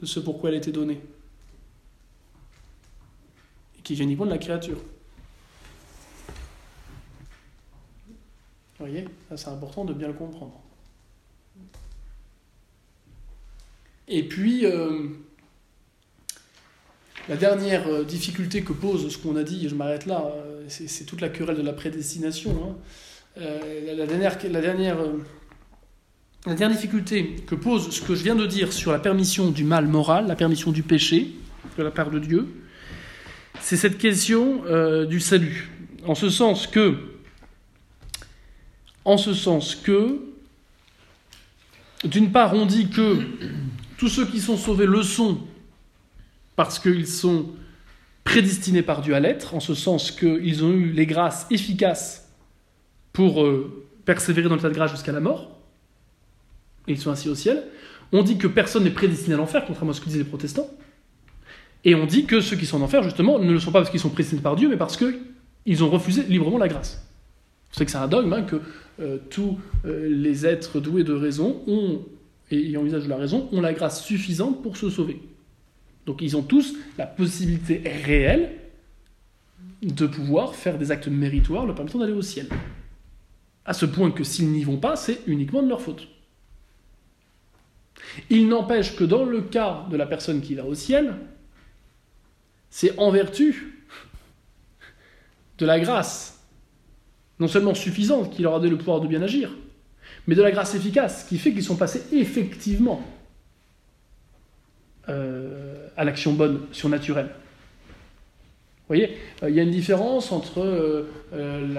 de ce pourquoi elle été donnée. Et qui vient uniquement de la créature. Vous voyez, c'est important de bien le comprendre. Et puis, euh, la dernière euh, difficulté que pose ce qu'on a dit, je m'arrête là, euh, c'est toute la querelle de la prédestination. Hein. la, dernière, la, dernière, la dernière difficulté que pose ce que je viens de dire sur la permission du mal moral, la permission du péché de la part de Dieu, c'est cette question du salut. En ce sens que, en ce sens que, d'une part, on dit que tous ceux qui sont sauvés le sont parce qu'ils sont prédestinés par Dieu à l'être, en ce sens qu'ils ont eu les grâces efficaces pour euh, persévérer dans l'état de grâce jusqu'à la mort, et ils sont ainsi au ciel. On dit que personne n'est prédestiné à l'enfer, contrairement à ce que disaient les protestants. Et on dit que ceux qui sont en enfer, justement, ne le sont pas parce qu'ils sont prédestinés par Dieu, mais parce qu'ils ont refusé librement la grâce. Savez que c'est un dogme, hein, que euh, tous euh, les êtres doués de raison ont et usage de la raison, ont la grâce suffisante pour se sauver. Donc ils ont tous la possibilité réelle de pouvoir faire des actes méritoires leur permettant d'aller au ciel. À ce point que s'ils n'y vont pas, c'est uniquement de leur faute. Il n'empêche que dans le cas de la personne qui va au ciel, c'est en vertu de la grâce, non seulement suffisante, qui leur a donné le pouvoir de bien agir, mais de la grâce efficace, qui fait qu'ils sont passés effectivement euh, à l'action bonne, surnaturelle. Vous voyez, euh, il y a une différence entre euh,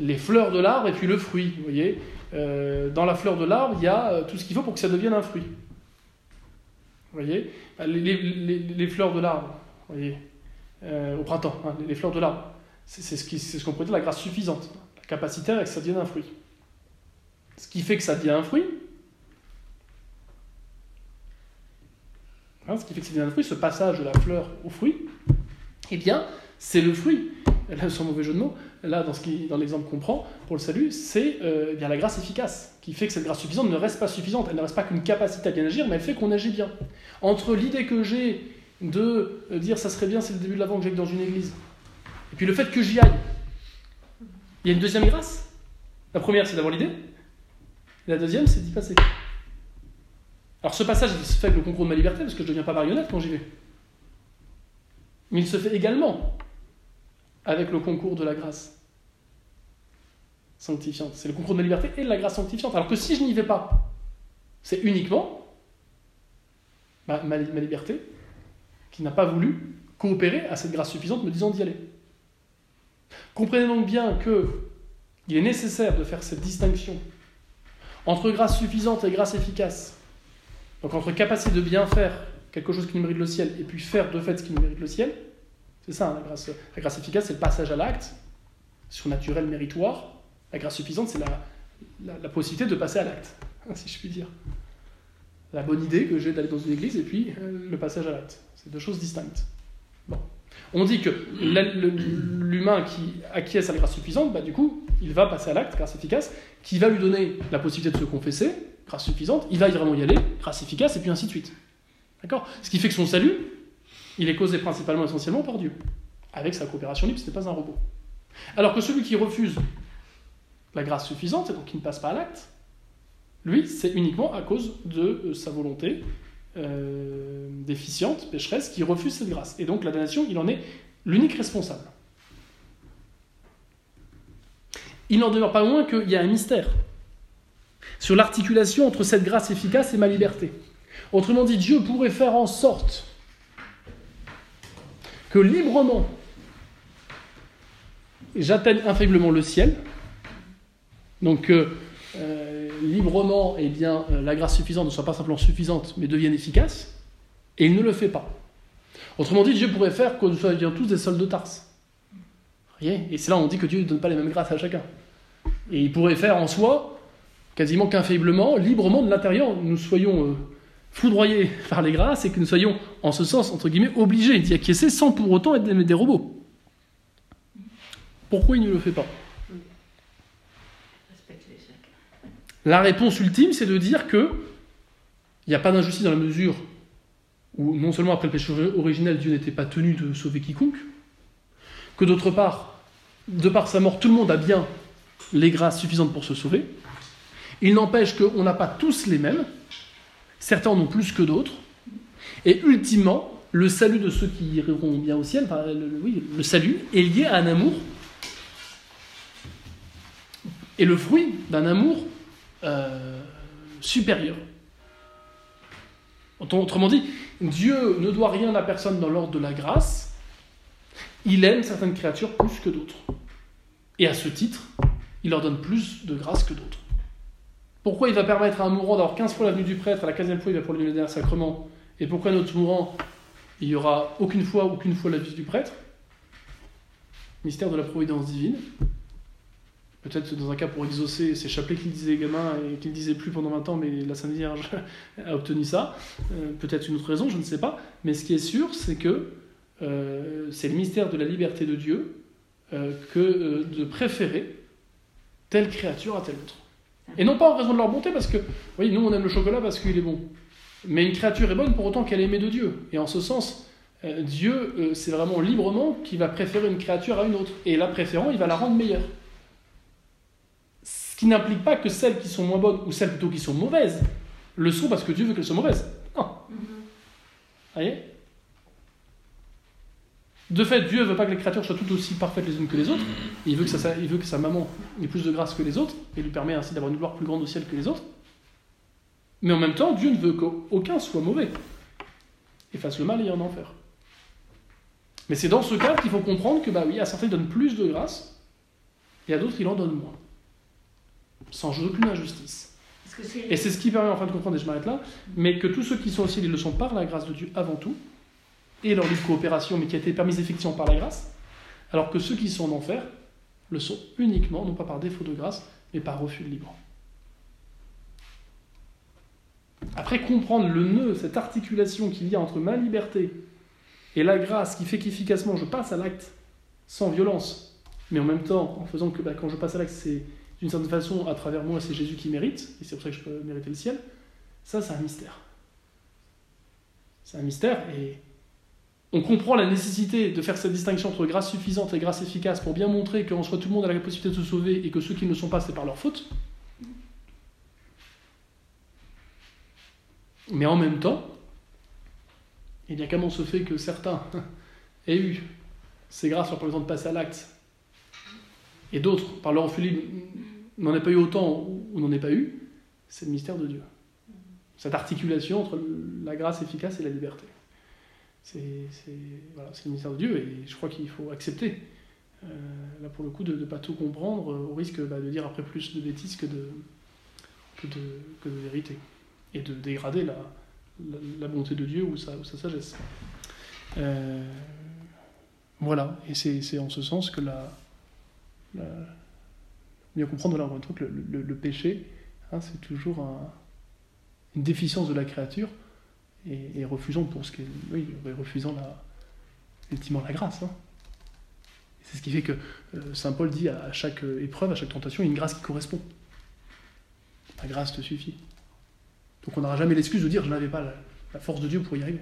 les fleurs de l'arbre et puis le fruit. Vous voyez, dans la fleur de l'arbre, il y a tout ce qu'il faut pour que ça devienne un fruit. Vous voyez, les, fleurs de l'arbre, voyez, au printemps, hein, les fleurs de l'arbre, c'est ce qu'on ce pourrait dire la grâce suffisante, capacité à que ça devienne un fruit ce qui fait que ça devient un fruit. Hein, ce qui fait que ça devient un fruit, ce passage de la fleur au fruit, eh bien, c'est le fruit. Là, sans mauvais jeu de mots, là, dans, ce qui, dans l'exemple qu'on prend pour le salut, c'est euh, eh bien la grâce efficace, qui fait que cette grâce suffisante ne reste pas suffisante. Elle ne reste pas qu'une capacité à bien agir, mais elle fait qu'on agit bien. Entre l'idée que j'ai de euh, dire ça serait bien, c'est le début de l'avant que j'aille dans une église, et puis le fait que j'y aille, il y a une deuxième grâce. La première, c'est d'avoir l'idée. La deuxième, c'est d'y passer. Alors ce passage, il se fait avec le concours de ma liberté, parce que je ne deviens pas marionnette quand j'y vais. Mais il se fait également avec le concours de la grâce sanctifiante. C'est le concours de ma liberté et de la grâce sanctifiante. Alors que si je n'y vais pas, c'est uniquement ma, ma, liberté qui n'a pas voulu coopérer à cette grâce suffisante me disant d'y aller. Comprenez donc bien qu'il est nécessaire de faire cette distinction entre grâce suffisante et grâce efficace, donc entre capacité de bien faire quelque chose qui nous mérite le ciel et puis faire de fait ce qui nous mérite le ciel, c'est ça, hein, la, grâce, la grâce efficace, c'est le passage à l'acte, surnaturel, méritoire. La grâce suffisante, c'est la, possibilité de passer à l'acte, [LAUGHS] si je puis dire. La bonne idée que j'ai d'aller dans une église et puis euh, le passage à l'acte. C'est deux choses distinctes. On dit que l'humain qui acquiesce à la grâce suffisante, bah, du coup, il va passer à l'acte, grâce efficace, qui va lui donner la possibilité de se confesser, grâce suffisante, il va vraiment y aller, grâce efficace, et puis ainsi de suite. D'accord? Ce qui fait que son salut, il est causé principalement, essentiellement par Dieu, avec sa coopération libre, ce n'est pas un robot. Alors que celui qui refuse la grâce suffisante, et donc qui ne passe pas à l'acte, lui, c'est uniquement à cause de euh, sa volonté euh, déficiente, pécheresse, qui refuse cette grâce. Et donc la damnation, il en est l'unique responsable. il n'en demeure pas moins qu'il y a un mystère sur l'articulation entre cette grâce efficace et ma liberté. Autrement dit, Dieu pourrait faire en sorte que librement j'atteigne infailliblement le ciel, donc librement, eh bien, euh, la grâce suffisante ne soit pas simplement suffisante, mais devienne efficace, et il ne le fait pas. Autrement dit, Dieu pourrait faire que nous soyons tous des soldats de Tarse. Et c'est là où on dit que Dieu ne donne pas les mêmes grâces à chacun. Et il pourrait faire en soi, quasiment qu'infailliblement, librement de l'intérieur, nous soyons euh, foudroyés [LAUGHS] par les grâces et que nous soyons, en ce sens, entre guillemets, obligés d'y acquiescer sans pour autant être des, robots. Pourquoi il ne le fait pas? La réponse ultime, c'est de dire que il n'y a pas d'injustice dans la mesure où non seulement après le péché originel, Dieu n'était pas tenu de sauver quiconque, que d'autre part, de par sa mort, tout le monde a bien les grâces suffisantes pour se sauver. Il n'empêche qu'on n'a pas tous les mêmes, certains en ont plus que d'autres, et ultimement, le salut de ceux qui iront bien au ciel, le, salut est lié à un amour, et le fruit d'un amour euh, supérieur. Autrement dit, Dieu ne doit rien à personne dans l'ordre de la grâce, il aime certaines créatures plus que d'autres. Et à ce titre, il leur donne plus de grâce que d'autres. Pourquoi il va permettre à un mourant d'avoir 15 fois la venue du prêtre, à la 15e fois il va pour lui donner un sacrement Et pourquoi notre mourant, il n'y aura aucune fois, aucune fois la visite du prêtre? Mystère de la providence divine. Peut-être dans un cas pour exaucer ces chapelets qu'il disait gamin et qu'il ne disait plus pendant 20 ans, mais la Sainte Vierge [LAUGHS] a obtenu ça. Euh, peut-être une autre raison, je ne sais pas. Mais ce qui est sûr, c'est que euh, c'est le mystère de la liberté de Dieu euh, que de préférer telle créature à telle autre. Et non pas en raison de leur bonté, parce que, voyez, nous on aime le chocolat parce qu'il est bon. Mais une créature est bonne pour autant qu'elle est aimée de Dieu. Et en ce sens, Dieu, c'est vraiment librement qu'il va préférer une créature à une autre. Et la préférant, il va la rendre meilleure. Qui n'implique pas que celles qui sont moins bonnes, ou celles plutôt qui sont mauvaises, le sont parce que Dieu veut qu'elles soient mauvaises. Non. Vous voyez? De fait, Dieu ne veut pas que les créatures soient toutes aussi parfaites les unes que les autres. Il veut que, ça, il veut que sa maman ait plus de grâce que les autres, et lui permet ainsi d'avoir une gloire plus grande au ciel que les autres. Mais en même temps, Dieu ne veut qu'aucun soit mauvais et fasse le mal et en enfer. Mais c'est dans ce cas qu'il faut comprendre que, bah oui, à certains, il donne plus de grâce, et à d'autres, il en donne moins. Sans aucune injustice. Et c'est ce qui permet enfin de comprendre, et je m'arrête là, mais que tous ceux qui sont au ciel, ils le sont par la grâce de Dieu avant tout, et leur libre coopération, mais qui a été permise effectivement par la grâce, alors que ceux qui sont en enfer le sont uniquement, non pas par défaut de grâce, mais par refus de libre. Après comprendre le nœud, cette articulation qu'il y a entre ma liberté et la grâce qui fait qu'efficacement je passe à l'acte sans violence, mais en même temps en faisant que bah, quand je passe à l'acte, c'est d'une certaine façon à travers moi, c'est Jésus qui mérite, et c'est pour ça que je peux mériter le ciel, ça c'est un mystère. C'est un mystère, et on comprend la nécessité de faire cette distinction entre grâce suffisante et grâce efficace pour bien montrer qu'en soit tout le monde a la possibilité de se sauver et que ceux qui ne le sont pas, c'est par leur faute. Mais en même temps, il y a comment se fait que certains [LAUGHS] aient eu ces grâces leur permettant de passer à l'acte et d'autres, par leur refus n'en aient pas eu autant ou n'en aient pas eu, c'est le mystère de Dieu. Cette articulation entre la grâce efficace et la liberté. C'est le mystère de Dieu et je crois qu'il faut accepter, euh, là pour le coup, de ne pas tout comprendre au risque bah, de dire après plus de bêtises que de, vérité et de dégrader la, bonté de Dieu ou sa, sa sagesse. Euh, voilà, et c'est en ce sens que la bien comprendre voilà, que le, le, péché, hein, c'est toujours un, une déficience de la créature et, refusant pour ce refusant la, ultimement la grâce. Hein. C'est ce qui fait que euh, Saint Paul dit à chaque épreuve, à chaque tentation, il y a une grâce qui correspond. La grâce te suffit. Donc on n'aura jamais l'excuse de dire je n'avais pas la, force de Dieu pour y arriver.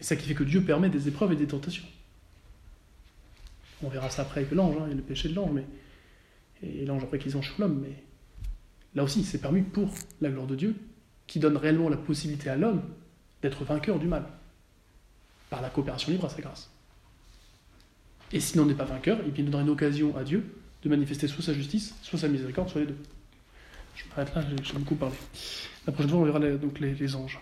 Et ça qui fait que Dieu permet des épreuves et des tentations. On verra ça après avec l'ange, hein, a le péché de l'ange, mais et l'ange après qu'ils ont l'homme, mais là aussi c'est permis pour la gloire de Dieu, qui donne réellement la possibilité à l'homme d'être vainqueur du mal, par la coopération libre à sa grâce. Et s'il n'en est pas vainqueur, il donnera une occasion à Dieu de manifester soit sa justice, soit sa miséricorde, soit les deux. Je m'arrête là, j'ai beaucoup parlé. La prochaine fois, on verra donc les anges.